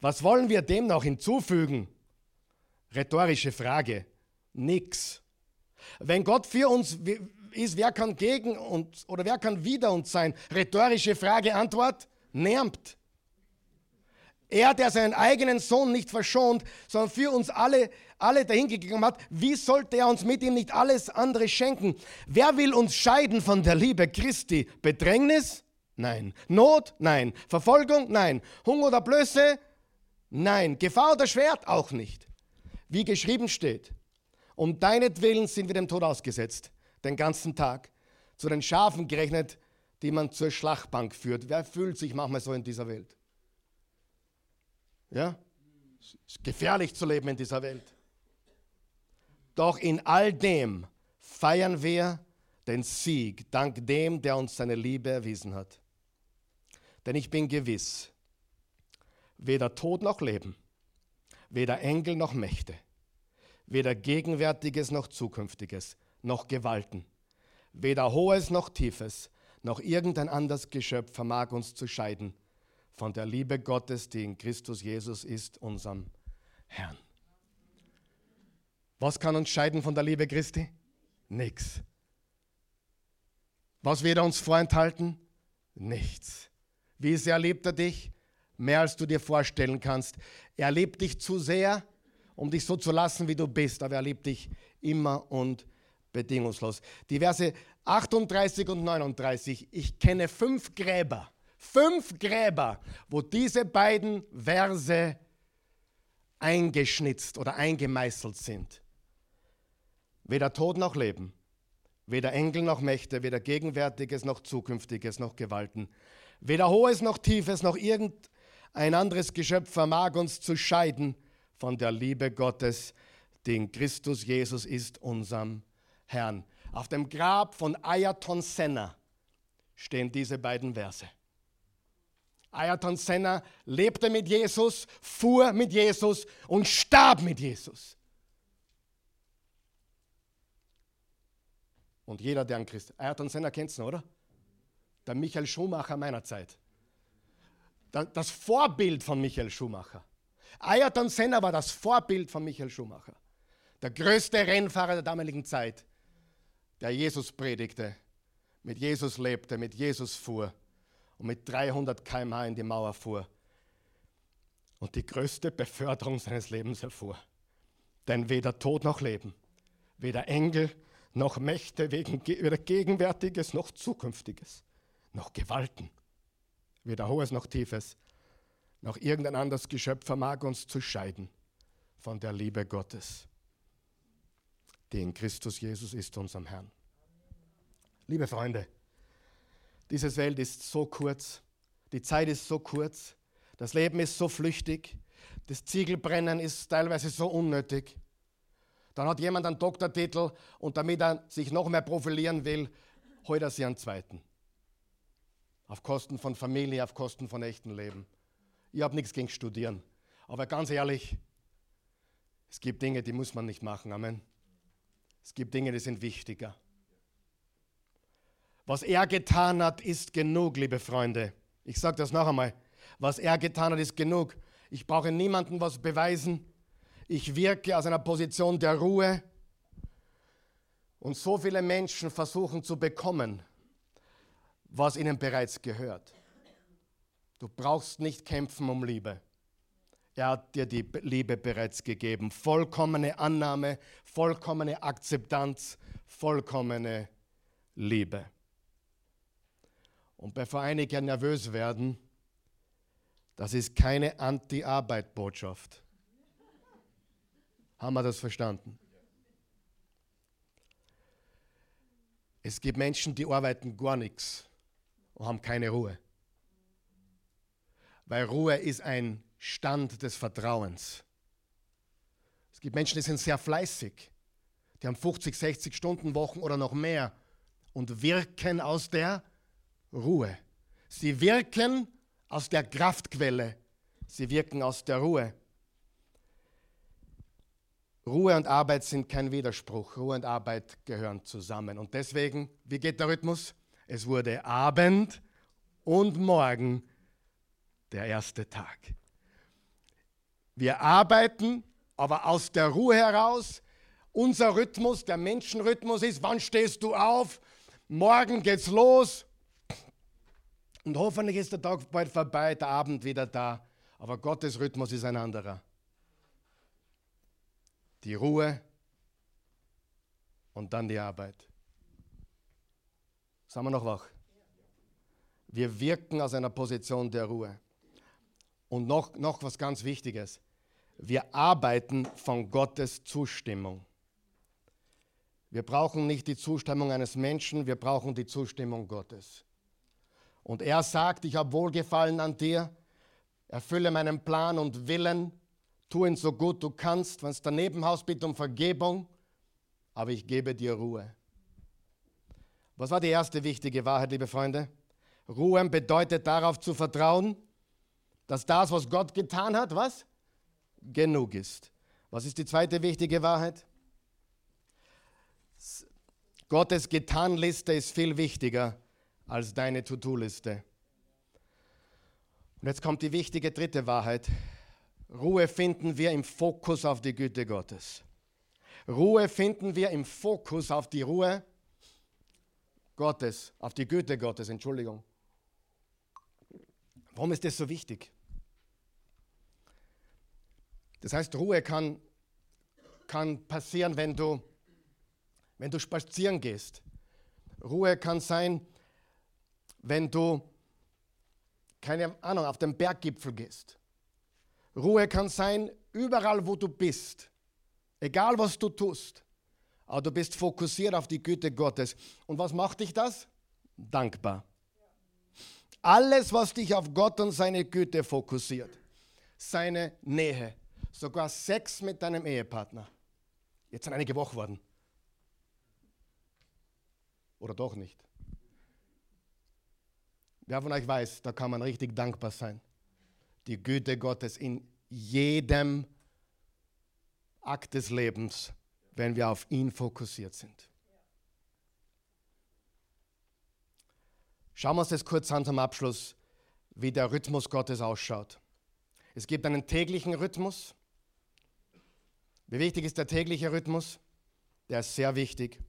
A: Was wollen wir dem noch hinzufügen? Rhetorische Frage. Nix. Wenn Gott für uns ist, wer kann gegen uns oder wer kann wider uns sein? Rhetorische Frage, Antwort, niemand. Er, der seinen eigenen Sohn nicht verschont, sondern für uns alle, alle dahingegeben hat, wie sollte er uns mit ihm nicht alles andere schenken? Wer will uns scheiden von der Liebe Christi? Bedrängnis? Nein. Not? Nein. Verfolgung? Nein. Hunger oder Blöße? Nein. Gefahr oder Schwert? Auch nicht. Wie geschrieben steht, um deinetwillen sind wir dem Tod ausgesetzt, den ganzen Tag, zu den Schafen gerechnet, die man zur Schlachtbank führt. Wer fühlt sich manchmal so in dieser Welt? Ja? Es ist gefährlich zu leben in dieser Welt. Doch in all dem feiern wir den Sieg dank dem, der uns seine Liebe erwiesen hat. Denn ich bin gewiss, weder Tod noch Leben, weder Engel noch Mächte, weder Gegenwärtiges noch Zukünftiges, noch Gewalten, weder Hohes noch Tiefes, noch irgendein anderes Geschöpf vermag uns zu scheiden von der Liebe Gottes, die in Christus Jesus ist, unserem Herrn. Was kann uns scheiden von der Liebe Christi? Nichts. Was wird er uns vorenthalten? Nichts. Wie sehr liebt er dich? Mehr als du dir vorstellen kannst. Er liebt dich zu sehr, um dich so zu lassen, wie du bist, aber er liebt dich immer und bedingungslos. Die Verse 38 und 39. Ich kenne fünf Gräber Fünf Gräber, wo diese beiden Verse eingeschnitzt oder eingemeißelt sind. Weder Tod noch Leben, weder Engel noch Mächte, weder Gegenwärtiges noch Zukünftiges noch Gewalten, weder Hohes noch Tiefes noch irgendein anderes Geschöpf vermag uns zu scheiden von der Liebe Gottes, die in Christus Jesus ist, unserem Herrn. Auf dem Grab von Ayaton Senna stehen diese beiden Verse. Ayrton Senna lebte mit Jesus, fuhr mit Jesus und starb mit Jesus. Und jeder, der an Christ. Ayrton Senna kennt du, oder? Der Michael Schumacher meiner Zeit. Das Vorbild von Michael Schumacher. Ayrton Senna war das Vorbild von Michael Schumacher. Der größte Rennfahrer der damaligen Zeit, der Jesus predigte, mit Jesus lebte, mit Jesus fuhr und mit 300 km/h in die Mauer fuhr und die größte Beförderung seines Lebens erfuhr. Denn weder Tod noch Leben, weder Engel noch Mächte, weder Gegenwärtiges noch Zukünftiges, noch Gewalten, weder Hohes noch Tiefes, noch irgendein anderes Geschöpf vermag uns zu scheiden von der Liebe Gottes, die in Christus Jesus ist, unserem Herrn. Liebe Freunde, diese Welt ist so kurz, die Zeit ist so kurz, das Leben ist so flüchtig. Das Ziegelbrennen ist teilweise so unnötig. Dann hat jemand einen Doktortitel und damit er sich noch mehr profilieren will, holt er sich einen zweiten. Auf Kosten von Familie, auf Kosten von echtem Leben. Ich habe nichts gegen Studieren. Aber ganz ehrlich, es gibt Dinge, die muss man nicht machen. Amen. Es gibt Dinge, die sind wichtiger. Was er getan hat, ist genug, liebe Freunde. Ich sage das noch einmal. Was er getan hat, ist genug. Ich brauche niemandem was beweisen. Ich wirke aus einer Position der Ruhe. Und so viele Menschen versuchen zu bekommen, was ihnen bereits gehört. Du brauchst nicht kämpfen um Liebe. Er hat dir die Liebe bereits gegeben. Vollkommene Annahme, vollkommene Akzeptanz, vollkommene Liebe. Und bevor einige nervös werden, das ist keine Anti-Arbeit-Botschaft. Haben wir das verstanden? Es gibt Menschen, die arbeiten gar nichts und haben keine Ruhe. Weil Ruhe ist ein Stand des Vertrauens. Es gibt Menschen, die sind sehr fleißig. Die haben 50, 60 Stunden Wochen oder noch mehr und wirken aus der Ruhe. Sie wirken aus der Kraftquelle. Sie wirken aus der Ruhe. Ruhe und Arbeit sind kein Widerspruch. Ruhe und Arbeit gehören zusammen. Und deswegen, wie geht der Rhythmus? Es wurde Abend und Morgen der erste Tag. Wir arbeiten, aber aus der Ruhe heraus. Unser Rhythmus, der Menschenrhythmus ist, wann stehst du auf? Morgen geht's los. Und hoffentlich ist der Tag bald vorbei, der Abend wieder da. Aber Gottes Rhythmus ist ein anderer. Die Ruhe und dann die Arbeit. Sagen wir noch wach? Wir wirken aus einer Position der Ruhe. Und noch, noch was ganz Wichtiges. Wir arbeiten von Gottes Zustimmung. Wir brauchen nicht die Zustimmung eines Menschen, wir brauchen die Zustimmung Gottes. Und er sagt, ich habe Wohlgefallen an dir, erfülle meinen Plan und Willen, tu ihn so gut du kannst, wenn es daneben haust, bitte um Vergebung, aber ich gebe dir Ruhe. Was war die erste wichtige Wahrheit, liebe Freunde? Ruhen bedeutet darauf zu vertrauen, dass das, was Gott getan hat, was? Genug ist. Was ist die zweite wichtige Wahrheit? Gottes Getanliste ist viel wichtiger als deine To-Do-Liste. Und jetzt kommt die wichtige dritte Wahrheit. Ruhe finden wir im Fokus auf die Güte Gottes. Ruhe finden wir im Fokus auf die Ruhe Gottes, auf die Güte Gottes, Entschuldigung. Warum ist das so wichtig? Das heißt, Ruhe kann, kann passieren, wenn du, wenn du spazieren gehst. Ruhe kann sein, wenn du, keine Ahnung, auf den Berggipfel gehst. Ruhe kann sein, überall wo du bist, egal was du tust, aber du bist fokussiert auf die Güte Gottes. Und was macht dich das? Dankbar. Alles, was dich auf Gott und seine Güte fokussiert, seine Nähe, sogar Sex mit deinem Ehepartner. Jetzt sind einige wach worden. Oder doch nicht? Wer von euch weiß, da kann man richtig dankbar sein. Die Güte Gottes in jedem Akt des Lebens, wenn wir auf ihn fokussiert sind. Schauen wir uns das kurz an zum Abschluss, wie der Rhythmus Gottes ausschaut. Es gibt einen täglichen Rhythmus. Wie wichtig ist der tägliche Rhythmus? Der ist sehr wichtig.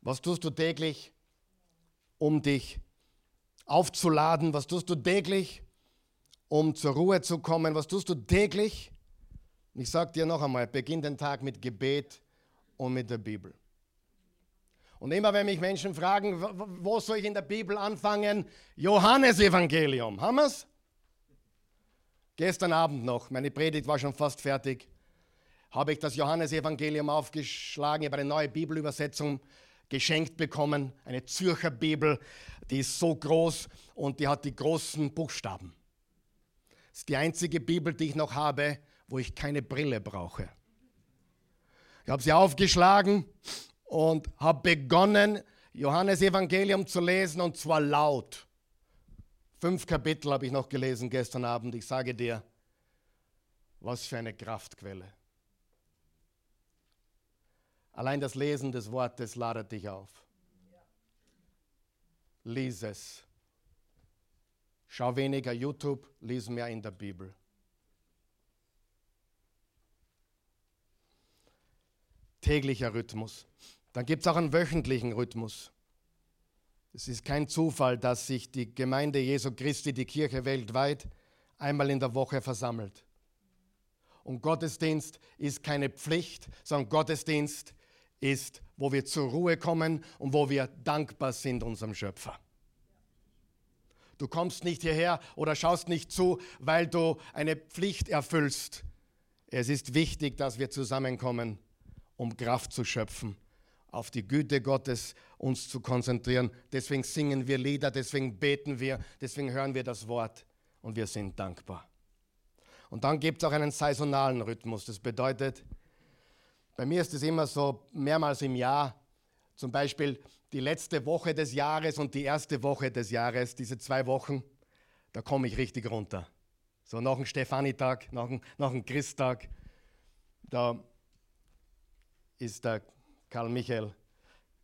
A: Was tust du täglich, um dich aufzuladen? Was tust du täglich, um zur Ruhe zu kommen? Was tust du täglich? Ich sage dir noch einmal, beginn den Tag mit Gebet und mit der Bibel. Und immer wenn mich Menschen fragen, wo soll ich in der Bibel anfangen? Johannesevangelium. Haben wir es? Gestern Abend noch, meine Predigt war schon fast fertig, habe ich das Johannesevangelium aufgeschlagen. Ich habe eine neue Bibelübersetzung geschenkt bekommen, eine Zürcher Bibel, die ist so groß und die hat die großen Buchstaben. Das ist die einzige Bibel, die ich noch habe, wo ich keine Brille brauche. Ich habe sie aufgeschlagen und habe begonnen, Johannes Evangelium zu lesen und zwar laut. Fünf Kapitel habe ich noch gelesen gestern Abend. Ich sage dir, was für eine Kraftquelle. Allein das Lesen des Wortes ladet dich auf. Lies es. Schau weniger YouTube, lies mehr in der Bibel. Täglicher Rhythmus. Dann gibt es auch einen wöchentlichen Rhythmus. Es ist kein Zufall, dass sich die Gemeinde Jesu Christi, die Kirche weltweit, einmal in der Woche versammelt. Und Gottesdienst ist keine Pflicht, sondern Gottesdienst ist, wo wir zur Ruhe kommen und wo wir dankbar sind unserem Schöpfer. Du kommst nicht hierher oder schaust nicht zu, weil du eine Pflicht erfüllst. Es ist wichtig, dass wir zusammenkommen, um Kraft zu schöpfen, auf die Güte Gottes uns zu konzentrieren. Deswegen singen wir Lieder, deswegen beten wir, deswegen hören wir das Wort und wir sind dankbar. Und dann gibt es auch einen saisonalen Rhythmus. Das bedeutet, bei mir ist es immer so mehrmals im Jahr, zum Beispiel die letzte Woche des Jahres und die erste Woche des Jahres, diese zwei Wochen, da komme ich richtig runter. So nach dem Stefanitag, nach dem, nach dem Christtag, da ist der Karl Michael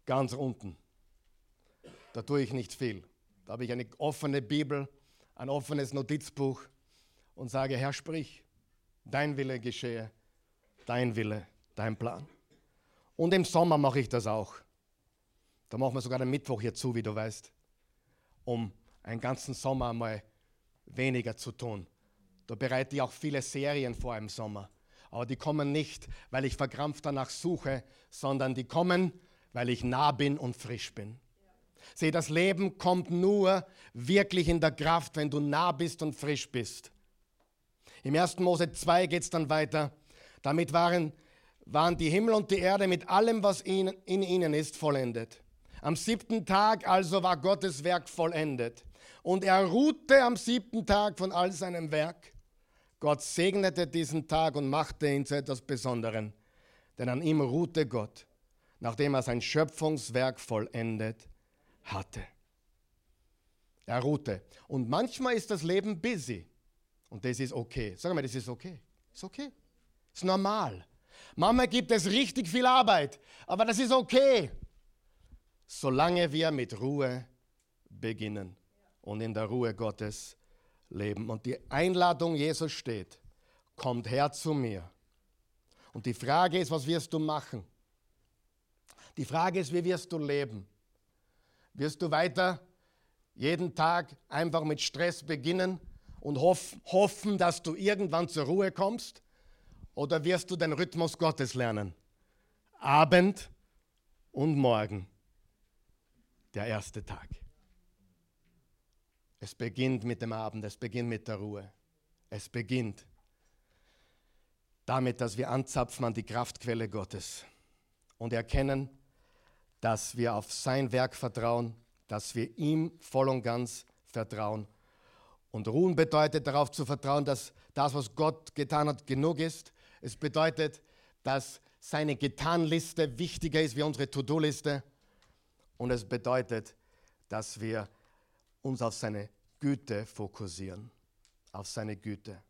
A: ganz unten. Da tue ich nicht viel. Da habe ich eine offene Bibel, ein offenes Notizbuch und sage, Herr, sprich, dein Wille geschehe, dein Wille dein Plan. Und im Sommer mache ich das auch. Da machen wir sogar den Mittwoch hier zu, wie du weißt, um einen ganzen Sommer mal weniger zu tun. Da bereite ich auch viele Serien vor im Sommer. Aber die kommen nicht, weil ich verkrampft danach suche, sondern die kommen, weil ich nah bin und frisch bin. Sieh, das Leben kommt nur wirklich in der Kraft, wenn du nah bist und frisch bist. Im 1. Mose 2 geht es dann weiter. Damit waren waren die Himmel und die Erde mit allem, was in, ihnen ist, vollendet. Am siebten Tag also war Gottes Werk vollendet. Und er ruhte am siebten Tag von all seinem Werk. Gott segnete diesen Tag und machte ihn zu etwas Besonderem. Denn an ihm ruhte Gott, nachdem er sein Schöpfungswerk vollendet hatte. Er ruhte. Und manchmal ist das Leben busy. Und das ist okay. Sag mal, das ist okay. Ist okay. Ist normal. Manchmal gibt es richtig viel Arbeit, aber das ist okay, solange wir mit Ruhe beginnen und in der Ruhe Gottes leben. Und die Einladung Jesus steht, kommt her zu mir. Und die Frage ist, was wirst du machen? Die Frage ist, wie wirst du leben? Wirst du weiter jeden Tag einfach mit Stress beginnen und hoff, hoffen, dass du irgendwann zur Ruhe kommst? Oder wirst du den Rhythmus Gottes lernen? Abend und Morgen, der erste Tag. Es beginnt mit dem Abend, es beginnt mit der Ruhe. Es beginnt damit, dass wir anzapfen an die Kraftquelle Gottes und erkennen, dass wir auf sein Werk vertrauen, dass wir ihm voll und ganz vertrauen. Und ruhen bedeutet darauf zu vertrauen, dass das, was Gott getan hat, genug ist es bedeutet, dass seine Getanliste wichtiger ist wie unsere To-Do-Liste. Und es bedeutet, dass wir uns auf seine Güte fokussieren. Auf seine Güte.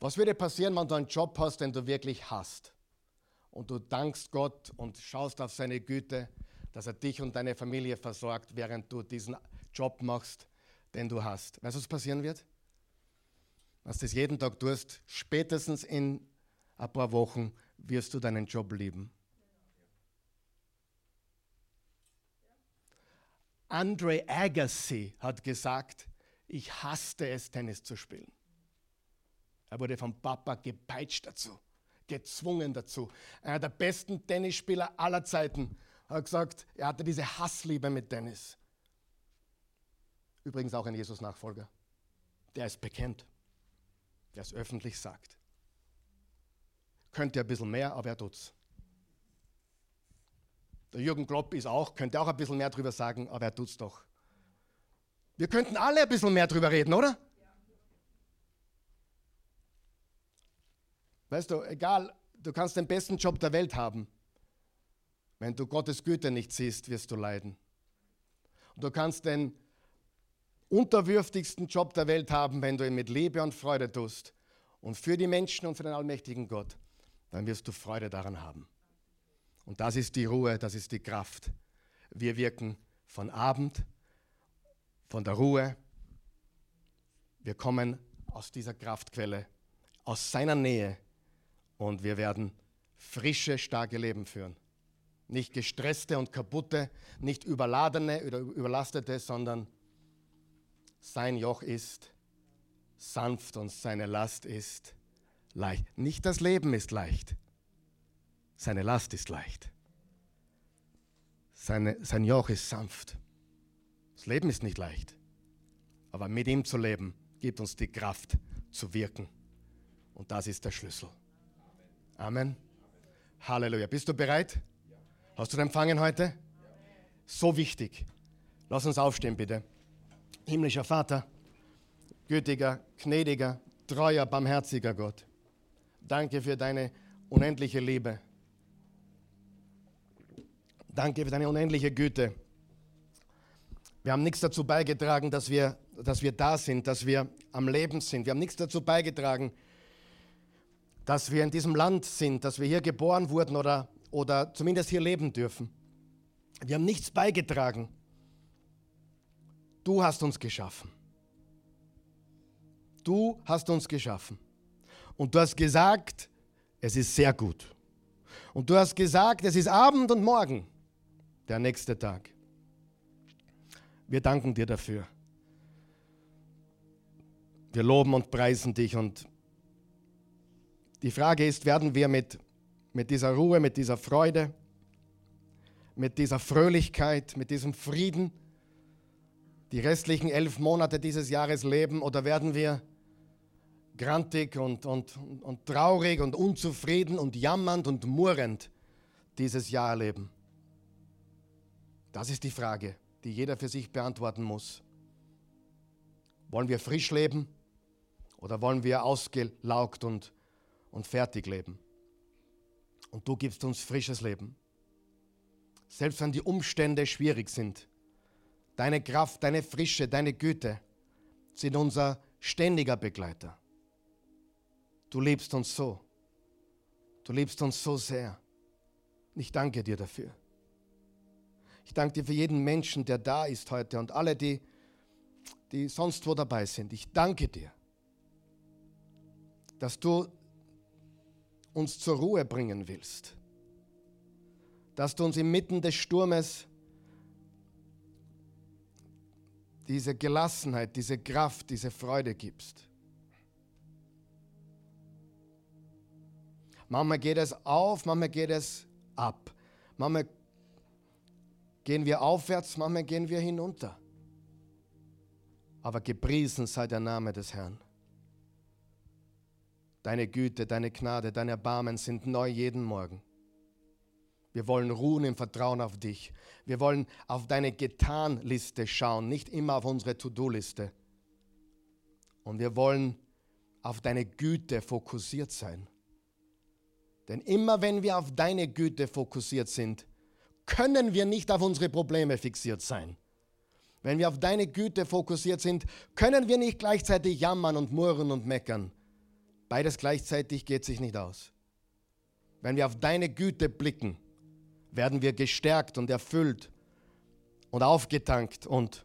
A: Was würde passieren, wenn du einen Job hast, den du wirklich hast? Und du dankst Gott und schaust auf seine Güte, dass er dich und deine Familie versorgt, während du diesen Job machst, den du hast. Weißt du, was passieren wird? Du das jeden Tag tust, spätestens in ein paar Wochen wirst du deinen Job lieben. Andre Agassi hat gesagt, ich hasste es, Tennis zu spielen. Er wurde vom Papa gepeitscht dazu, gezwungen dazu. Einer der besten Tennisspieler aller Zeiten hat gesagt, er hatte diese Hassliebe mit Tennis. Übrigens auch ein Jesus-Nachfolger. Der ist bekennt der es öffentlich sagt. Könnte ein bisschen mehr, aber er tut's. Der Jürgen Klopp ist auch, könnte auch ein bisschen mehr drüber sagen, aber er tut's doch. Wir könnten alle ein bisschen mehr drüber reden, oder? Weißt du, egal, du kannst den besten Job der Welt haben. Wenn du Gottes Güte nicht siehst, wirst du leiden. Und du kannst den unterwürftigsten Job der Welt haben, wenn du ihn mit Liebe und Freude tust. Und für die Menschen und für den allmächtigen Gott, dann wirst du Freude daran haben. Und das ist die Ruhe, das ist die Kraft. Wir wirken von Abend, von der Ruhe. Wir kommen aus dieser Kraftquelle, aus seiner Nähe und wir werden frische, starke Leben führen. Nicht gestresste und kaputte, nicht überladene oder überlastete, sondern sein Joch ist sanft und seine Last ist leicht. Nicht das Leben ist leicht, seine Last ist leicht. Seine, sein Joch ist sanft. Das Leben ist nicht leicht, aber mit ihm zu leben gibt uns die Kraft zu wirken. Und das ist der Schlüssel. Amen. Halleluja. Bist du bereit? Hast du empfangen heute? So wichtig. Lass uns aufstehen, bitte. Himmlischer Vater, gütiger, gnädiger, treuer, barmherziger Gott. Danke für deine unendliche Liebe. Danke für deine unendliche Güte. Wir haben nichts dazu beigetragen, dass wir, dass wir da sind, dass wir am Leben sind. Wir haben nichts dazu beigetragen, dass wir in diesem Land sind, dass wir hier geboren wurden oder, oder zumindest hier leben dürfen. Wir haben nichts beigetragen. Du hast uns geschaffen. Du hast uns geschaffen. Und du hast gesagt, es ist sehr gut. Und du hast gesagt, es ist Abend und Morgen, der nächste Tag. Wir danken dir dafür. Wir loben und preisen dich und die Frage ist, werden wir mit, mit dieser Ruhe, mit dieser Freude, mit dieser Fröhlichkeit, mit diesem Frieden die restlichen elf Monate dieses Jahres leben oder werden wir grantig und, und, und traurig und unzufrieden und jammernd und murrend dieses Jahr leben? Das ist die Frage, die jeder für sich beantworten muss. Wollen wir frisch leben oder wollen wir ausgelaugt und und fertig leben. Und du gibst uns frisches Leben. Selbst wenn die Umstände schwierig sind, deine Kraft, deine Frische, deine Güte sind unser ständiger Begleiter. Du liebst uns so. Du liebst uns so sehr. Ich danke dir dafür. Ich danke dir für jeden Menschen, der da ist heute und alle, die, die sonst wo dabei sind. Ich danke dir, dass du uns zur Ruhe bringen willst. Dass du uns inmitten des Sturmes diese Gelassenheit, diese Kraft, diese Freude gibst. Manchmal geht es auf, manchmal geht es ab. Manchmal gehen wir aufwärts, manchmal gehen wir hinunter. Aber gepriesen sei der Name des Herrn. Deine Güte, deine Gnade, dein Erbarmen sind neu jeden Morgen. Wir wollen ruhen im Vertrauen auf dich. Wir wollen auf deine Getan-Liste schauen, nicht immer auf unsere To-Do-Liste. Und wir wollen auf deine Güte fokussiert sein. Denn immer wenn wir auf deine Güte fokussiert sind, können wir nicht auf unsere Probleme fixiert sein. Wenn wir auf deine Güte fokussiert sind, können wir nicht gleichzeitig jammern und murren und meckern. Beides gleichzeitig geht sich nicht aus. Wenn wir auf deine Güte blicken, werden wir gestärkt und erfüllt und aufgetankt und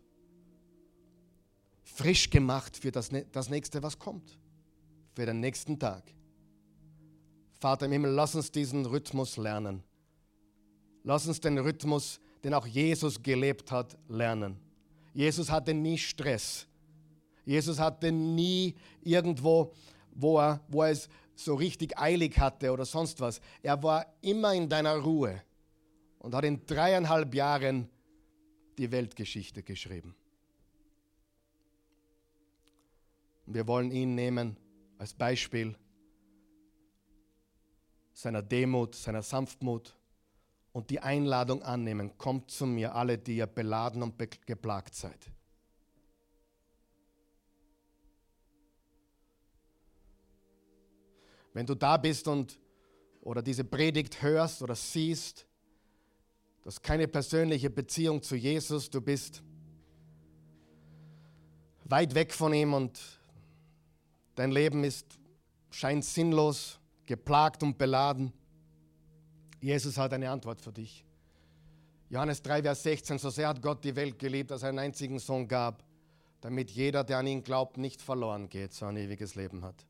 A: frisch gemacht für das, das nächste, was kommt, für den nächsten Tag. Vater im Himmel, lass uns diesen Rhythmus lernen. Lass uns den Rhythmus, den auch Jesus gelebt hat, lernen. Jesus hatte nie Stress. Jesus hatte nie irgendwo wo er, wo er es so richtig eilig hatte oder sonst was. Er war immer in deiner Ruhe und hat in dreieinhalb Jahren die Weltgeschichte geschrieben. Wir wollen ihn nehmen als Beispiel seiner Demut, seiner Sanftmut und die Einladung annehmen. Kommt zu mir, alle, die ihr beladen und geplagt seid. Wenn du da bist und oder diese Predigt hörst oder siehst, du hast keine persönliche Beziehung zu Jesus, du bist weit weg von ihm und dein Leben ist scheint sinnlos, geplagt und beladen. Jesus hat eine Antwort für dich. Johannes 3, Vers 16, so sehr hat Gott die Welt geliebt, dass er einen einzigen Sohn gab, damit jeder, der an ihn glaubt, nicht verloren geht, sondern ein ewiges Leben hat.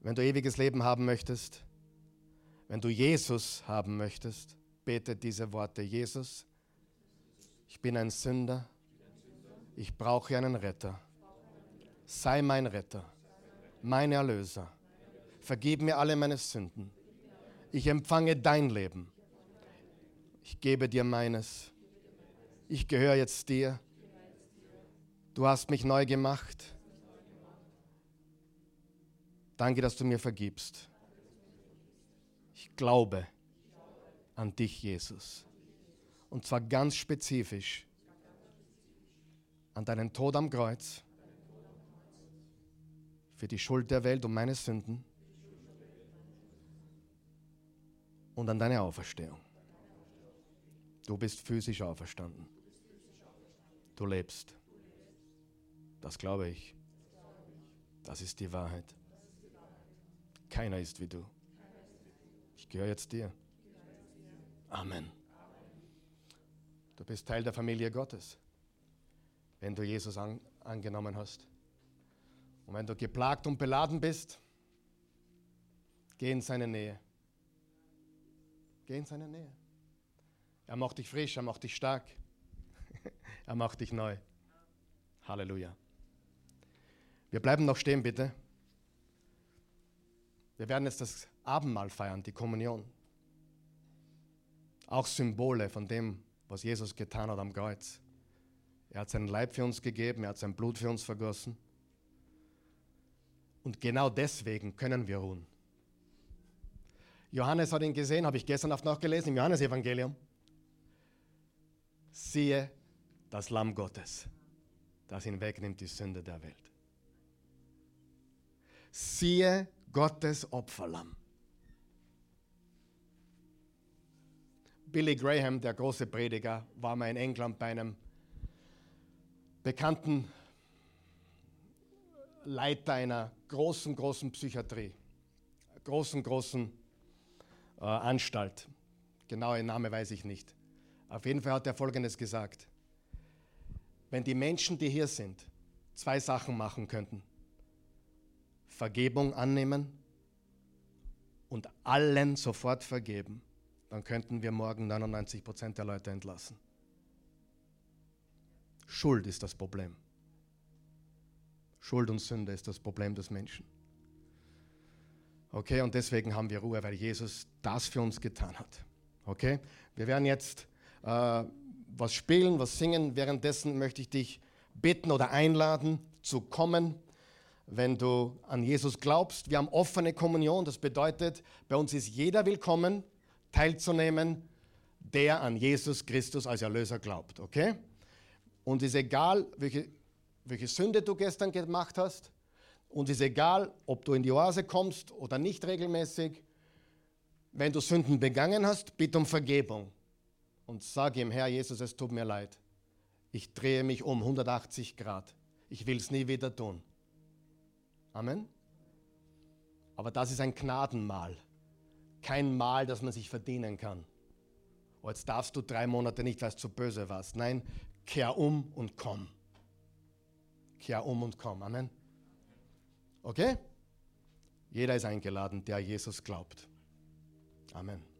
A: Wenn du ewiges Leben haben möchtest, wenn du Jesus haben möchtest, bete diese Worte. Jesus, ich bin ein Sünder, ich brauche einen Retter. Sei mein Retter, mein Erlöser. Vergib mir alle meine Sünden. Ich empfange dein Leben. Ich gebe dir meines. Ich gehöre jetzt dir. Du hast mich neu gemacht. Danke, dass du mir vergibst. Ich glaube an dich, Jesus. Und zwar ganz spezifisch an deinen Tod am Kreuz für die Schuld der Welt und meine Sünden und an deine Auferstehung. Du bist physisch auferstanden. Du lebst. Das glaube ich. Das ist die Wahrheit. Keiner ist wie du. Ich gehöre jetzt dir. Amen. Du bist Teil der Familie Gottes, wenn du Jesus an, angenommen hast. Und wenn du geplagt und beladen bist, geh in seine Nähe. Geh in seine Nähe. Er macht dich frisch, er macht dich stark, er macht dich neu. Halleluja. Wir bleiben noch stehen, bitte. Wir werden jetzt das Abendmahl feiern, die Kommunion. Auch Symbole von dem, was Jesus getan hat am Kreuz. Er hat seinen Leib für uns gegeben, er hat sein Blut für uns vergossen. Und genau deswegen können wir ruhen. Johannes hat ihn gesehen, habe ich gestern Nacht nachgelesen im Johannesevangelium. Siehe das Lamm Gottes, das ihn wegnimmt die Sünde der Welt. Siehe Gottes Opferlamm. Billy Graham, der große Prediger, war mal in England bei einem bekannten Leiter einer großen, großen Psychiatrie, großen, großen äh, Anstalt. Genaue Name weiß ich nicht. Auf jeden Fall hat er Folgendes gesagt. Wenn die Menschen, die hier sind, zwei Sachen machen könnten, Vergebung annehmen und allen sofort vergeben, dann könnten wir morgen 99 Prozent der Leute entlassen. Schuld ist das Problem. Schuld und Sünde ist das Problem des Menschen. Okay, und deswegen haben wir Ruhe, weil Jesus das für uns getan hat. Okay, wir werden jetzt äh, was spielen, was singen. Währenddessen möchte ich dich bitten oder einladen zu kommen wenn du an Jesus glaubst. Wir haben offene Kommunion, das bedeutet, bei uns ist jeder willkommen, teilzunehmen, der an Jesus Christus als Erlöser glaubt. Okay? Und es ist egal, welche, welche Sünde du gestern gemacht hast, und es ist egal, ob du in die Oase kommst oder nicht regelmäßig. Wenn du Sünden begangen hast, bitte um Vergebung und sag ihm, Herr Jesus, es tut mir leid. Ich drehe mich um 180 Grad. Ich will es nie wieder tun. Amen. Aber das ist ein Gnadenmahl. Kein Mahl, das man sich verdienen kann. Oh, jetzt darfst du drei Monate nicht, weil es zu böse warst. Nein, kehr um und komm. Kehr um und komm. Amen. Okay? Jeder ist eingeladen, der Jesus glaubt. Amen.